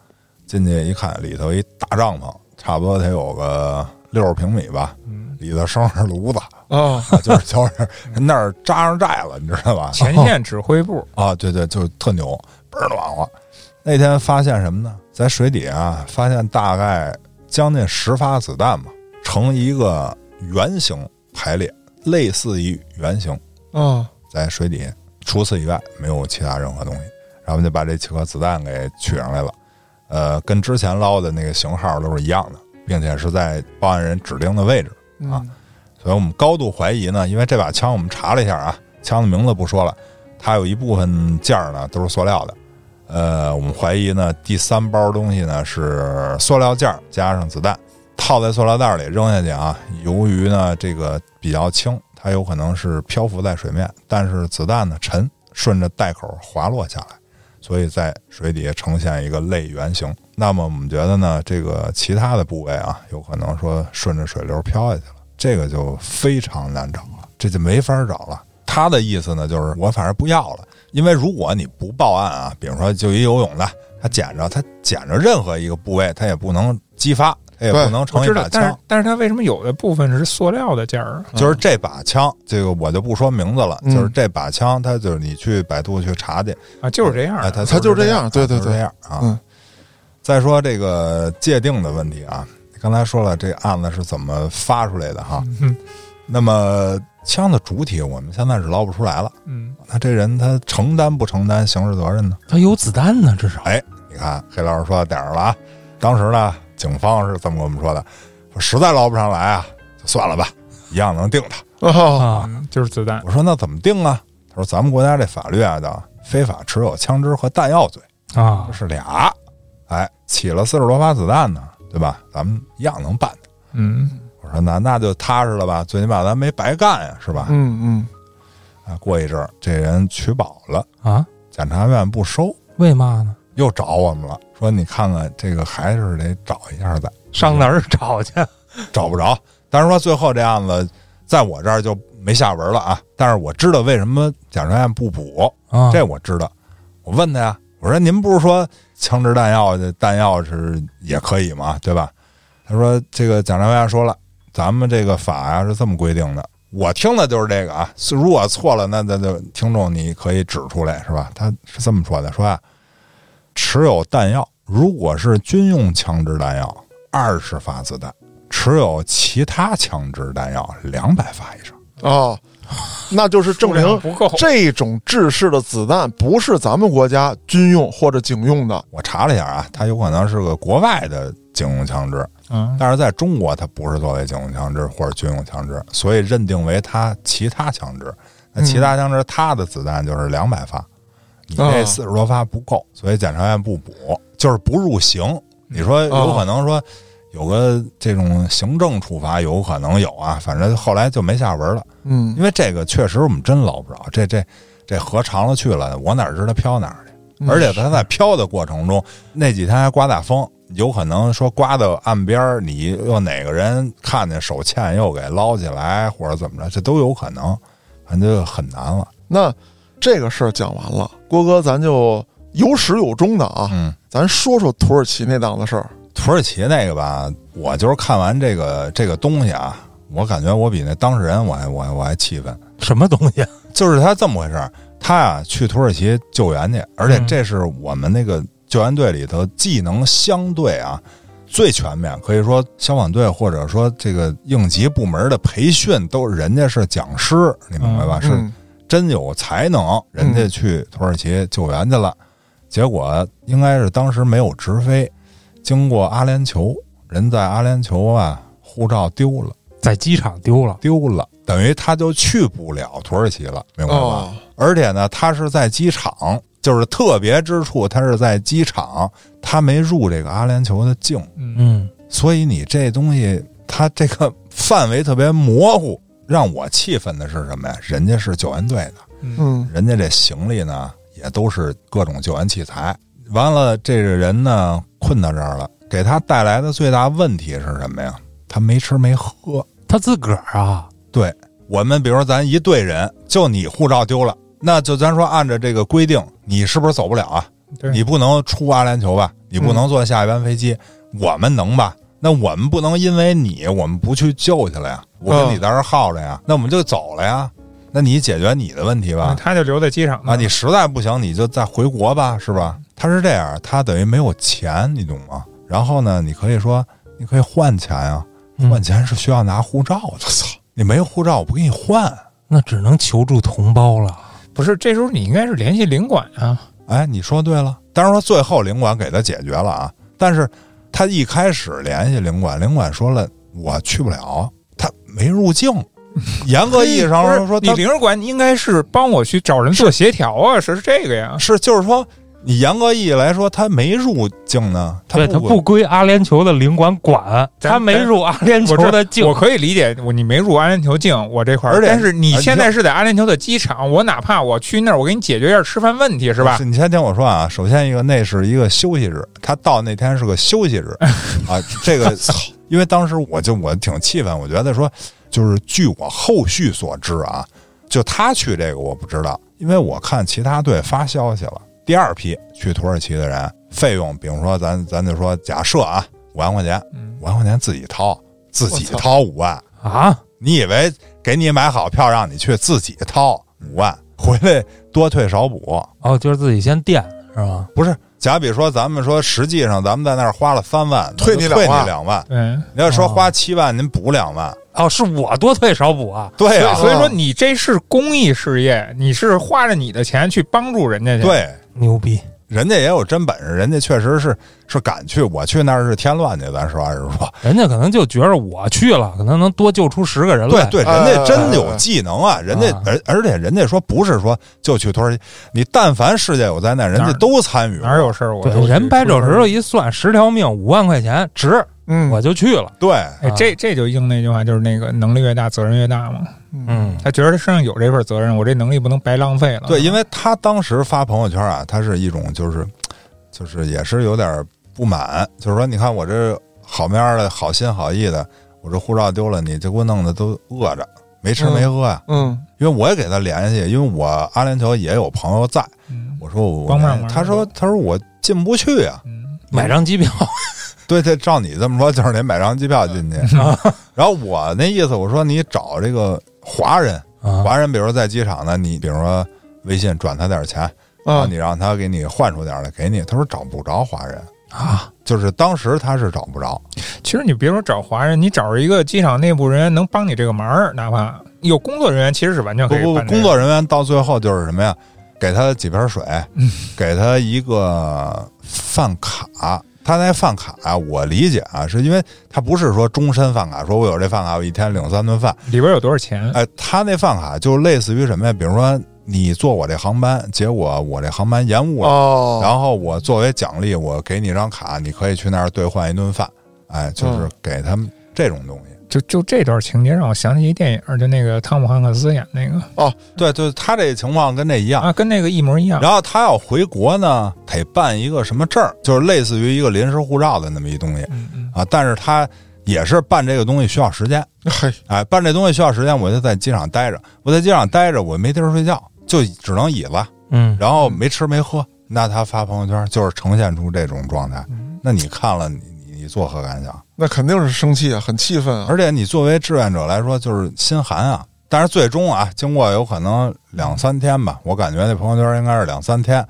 进去一看，里头一大帐篷，差不多得有个六十平米吧，嗯，里头生着炉子，啊，啊就是就是那儿扎上寨了，你知道吧？前线指挥部，啊，对对，就特牛，倍儿暖和。那天发现什么呢？在水底啊，发现大概将近十发子弹吧，呈一个圆形排列，类似于圆形，啊，在水底。除此以外，没有其他任何东西。然后我们就把这几颗子弹给取上来了，呃，跟之前捞的那个型号都是一样的，并且是在报案人指定的位置。啊嗯所以我们高度怀疑呢，因为这把枪我们查了一下啊，枪的名字不说了，它有一部分件儿呢都是塑料的。呃，我们怀疑呢，第三包东西呢是塑料件儿加上子弹，套在塑料袋里扔下去啊。由于呢这个比较轻，它有可能是漂浮在水面，但是子弹呢沉，顺着袋口滑落下来，所以在水底下呈现一个类圆形。那么我们觉得呢，这个其他的部位啊，有可能说顺着水流飘下去了，这个就非常难找了，这就没法找了。他的意思呢，就是我反正不要了，因为如果你不报案啊，比如说就一游泳的，他捡着他捡着任何一个部位，他也不能激发，也不能我成一把，枪。但是它为什么有的部分是塑料的件儿？就是这把枪，这个我就不说名字了，嗯就是这把枪，它就是你去百度去查去，啊，就是这样哎，的。它它就是这样样，对对对这样啊。嗯再说这个界定的问题啊，刚才说了这案子是怎么发出来的哈，嗯 (laughs) 那么枪的主体我们现在是捞不出来了，嗯，那这人他承担不承担刑事责任呢？他有子弹呢，至少哎，你看黑老师说到点儿了啊。当时呢，警方是这么跟我们说的，说实在捞不上来啊，就算了吧，一样能定他。就是子弹。我说那怎么定啊？他说咱们国家这法律啊叫非法持有枪支和弹药罪，啊这，是俩，哎，起了四十多发子弹呢，对吧？咱们一样能办他。嗯，我说那那就踏实了吧，最起码咱没白干呀，是吧？嗯嗯，啊，过一阵儿这人取保了，啊，检察院不收，为嘛呢？又找我们了，说你看看这个还是得找一下再，上哪儿找去？找不着。但是说最后这案子在我这儿就没下文了啊。但是我知道为什么检察院不补，啊，这我知道。我问他呀，我说您不是说枪支弹药的弹药是也可以吗？对吧？他说这个检察院说了，咱们这个法呀是这么规定的。我听的就是这个啊，是如果错了，那那就听众你可以指出来，是吧？他是这么说的，说啊，持有弹药，如果是军用枪支弹药，二十发子弹；持有其他枪支弹药，两百发以上。哦，那就是证明不够。这种制式的子弹不是咱们国家军用或者警用的。我查了一下啊，它有可能是个国外的警用枪支，嗯，但是在中国它不是作为警用枪支或者军用枪支，所以认定为它其他枪支。那其他枪支它的子弹就是两百发，你这哦四十多发不够，所以检察院不补，就是不入刑。你说有可能说有个这种行政处罚，有可能有啊，反正后来就没下文了。嗯因为这个确实我们真捞不着，这这这河长了去了，我哪知道飘哪儿去？嗯而且它在飘的过程中，那几天还刮大风，有可能说刮到岸边儿，你又哪个人看见手欠又给捞起来，或者怎么着，这都有可能，反正就很难了。那这个事儿讲完了，郭哥，咱就有始有终的啊，嗯，咱说说土耳其那档子事儿。土耳其那个吧，我就是看完这个这个东西啊，我感觉我比那当事人我还我还我还气愤。什么东西？就是他这么回事儿，他呀去土耳其救援去，而且嗯这是我们那个救援队里头技能相对啊最全面，可以说消防队或者说这个应急部门的培训都人家是讲师，你明白吧？是嗯真有才能，人家去土耳其救援去了，结果应该是当时没有直飞，经过阿联酋，人在阿联酋啊护照丢了。在机场丢了。丢了，等于他就去不了土耳其了，明白吗？哦，而且呢，他是在机场，就是特别之处，他是在机场，他没入这个阿联酋的境，嗯嗯，所以你这东西，它这个范围特别模糊。让我气愤的是什么呀？人家是救援队的，嗯人家这行李呢也都是各种救援器材。完了，这个人呢困到这儿了，给他带来的最大问题是什么呀？他没吃没喝。他自个儿啊，对我们，比如说咱一队人，就你护照丢了，那就咱说按照这个规定，你是不是走不了啊？你不能出阿联酋吧？你不能坐下一班飞机，我们能吧？那我们不能因为你，我们不去救去了呀？我跟你在这儿耗着呀，那我们就走了呀？那你解决你的问题吧？他就留在机场呢啊，你实在不行，你就再回国吧，是吧？他是这样，他等于没有钱，你懂吗？然后呢，你可以说，你可以换钱呀，嗯换钱是需要拿护照的。操，你没有护照，我不给你换。那只能求助同胞了。不是这时候你应该是联系领馆啊，哎，你说对了。当然说最后领馆给他解决了啊，但是他一开始联系领馆，领馆说了我去不了，他没入境。严格意义上说说 (laughs) 他领事馆应该是帮我去找人做协调啊，是是这个呀。是就是说，你严格意义来说他没入境呢，他对他不归阿联酋的领馆管，他没入阿联我酋的境我。可以理解，我你没入阿联酋境，我这块儿，而且但是你现在是在阿联酋的机场，我哪怕我去那儿，我给你解决一下吃饭问题，是吧？你先听我说啊，首先一个，那是一个休息日，他到那天是个休息日 (laughs) 啊。这个，因为当时我就我挺气愤，我觉得说，就是据我后续所知啊，就他去这个我不知道，因为我看其他队发消息了，第二批去土耳其的人费用，比如说咱咱就说假设啊，五万块钱，嗯五万块钱自己掏，自己掏五万，啊，你以为给你买好票让你去，自己掏五万，回来多退少补。哦，就是自己先垫是吧？不是，假比说咱们说，实际上咱们在那儿花了三万，退你退两万你两万。对，你要说哦花七万，您补两万，哦，是我多退少补啊。对啊，所以说你这是公益事业，你是花着你的钱去帮助人家去。，对，牛逼！人家也有真本事，人家确实是是敢去。我去那儿是添乱去，咱实话实说。人家可能就觉着我去了，可能能多救出十个人来。对对，哎人家真有技能啊，人家啊而而且人家说不是说就去土耳其，你但凡世界有灾难，人家都参与过。哪有事儿我对人掰手指头一算，十条命五万块钱值，嗯，我就去了。对，哎，这这就应那句话，就是那个能力越大，责任越大嘛。嗯，他觉得他身上有这份责任，我这能力不能白浪费了。对，因为他当时发朋友圈啊，他是一种就是，(tsk) 就是也是有点不满，就是说，你看我这好面儿的好心好意的，我这护照丢了，你这给我弄的都饿着，没吃没喝呀、嗯。因为我也给他联系，因为我阿联酋也有朋友在，嗯我说我帮帮忙他说他说我进不去啊、嗯，买张机票，(laughs) 对对，照你这么说，就是得买张机票进去。然后我那意思，我说你找这个华人，啊，华人，比如说在机场呢，你比如说微信转他点钱，然后啊你让他给你换出点来给你。他说找不着华人，啊，就是当时他是找不着。其实你别说找华人，你找着一个机场内部人员能帮你这个忙，哪怕有工作人员其实是完全可以工作人员到最后就是什么呀？给他几瓶水，嗯给他一个饭卡。他那饭卡啊，我理解啊，是因为他不是说终身饭卡，说我有这饭卡，我一天领三顿饭。里边有多少钱？哎，他那饭卡就类似于什么呀？比如说你坐我这航班，结果我这航班延误了，哦，然后我作为奖励，我给你一张卡，你可以去那儿兑换一顿饭。哎，就是嗯给他们这种东西。就就这段情节让我想起一电影，就那个汤姆汉克斯演那个哦对，对他这情况跟那一样。啊，跟那个一模一样。然后他要回国呢，得办一个什么证儿，就是类似于一个临时护照的那么一东西嗯嗯，啊。但是他也是办这个东西需要时间，嘿，哎，办这东西需要时间，我就在机场待着，我在机场待着，我没地儿睡觉，就只能椅子，嗯，然后没吃没喝。那他发朋友圈就是呈现出这种状态，那你看了你你你作何感想？那肯定是生气啊，很气愤啊。而且你作为志愿者来说，就是心寒啊。但是最终啊，经过有可能两三天吧，我感觉那朋友圈应该是两三天，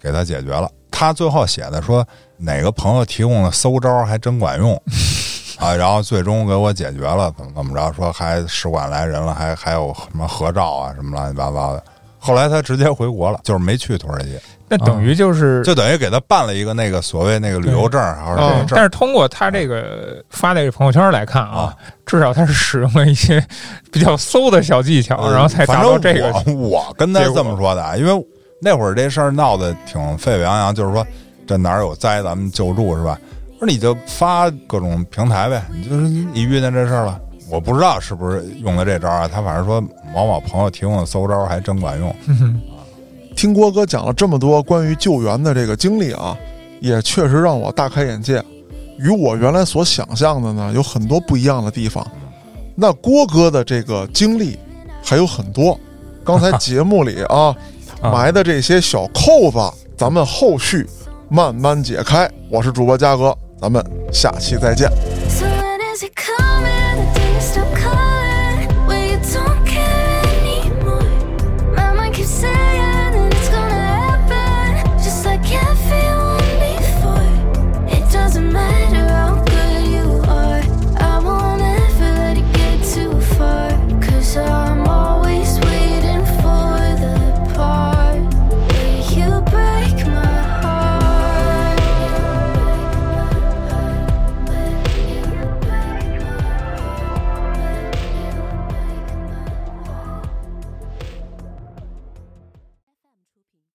给他解决了。他最后写的说哪个朋友提供的馊招还真管用 (laughs) 啊，然后最终给我解决了，怎么怎么着，说还使馆来人了，还还有什么合照啊，什么乱七八糟的。后来他直接回国了，就是没去土耳其，那等于就是就等于给他办了一个那个所谓那个旅游证儿还是什么。但是通过他这个发的这个朋友圈来看啊，至少他是使用了一些比较馊的小技巧，然后才达到这个。我我跟他这么说的啊，因为那会儿这事儿闹得挺沸沸扬扬，就是说这哪儿有灾咱们救助是吧？我说你就发各种平台呗，你就是你遇见这事儿了。我不知道是不是用的这招啊，他反正说某某朋友提供的搜招还真管用。嗯听郭哥讲了这么多关于救援的这个经历啊，也确实让我大开眼界，与我原来所想象的呢有很多不一样的地方。那郭哥的这个经历还有很多，(laughs) 刚才节目里啊啊埋的这些小扣子，咱们后续慢慢解开。我是主播嘉哥，咱们下期再见。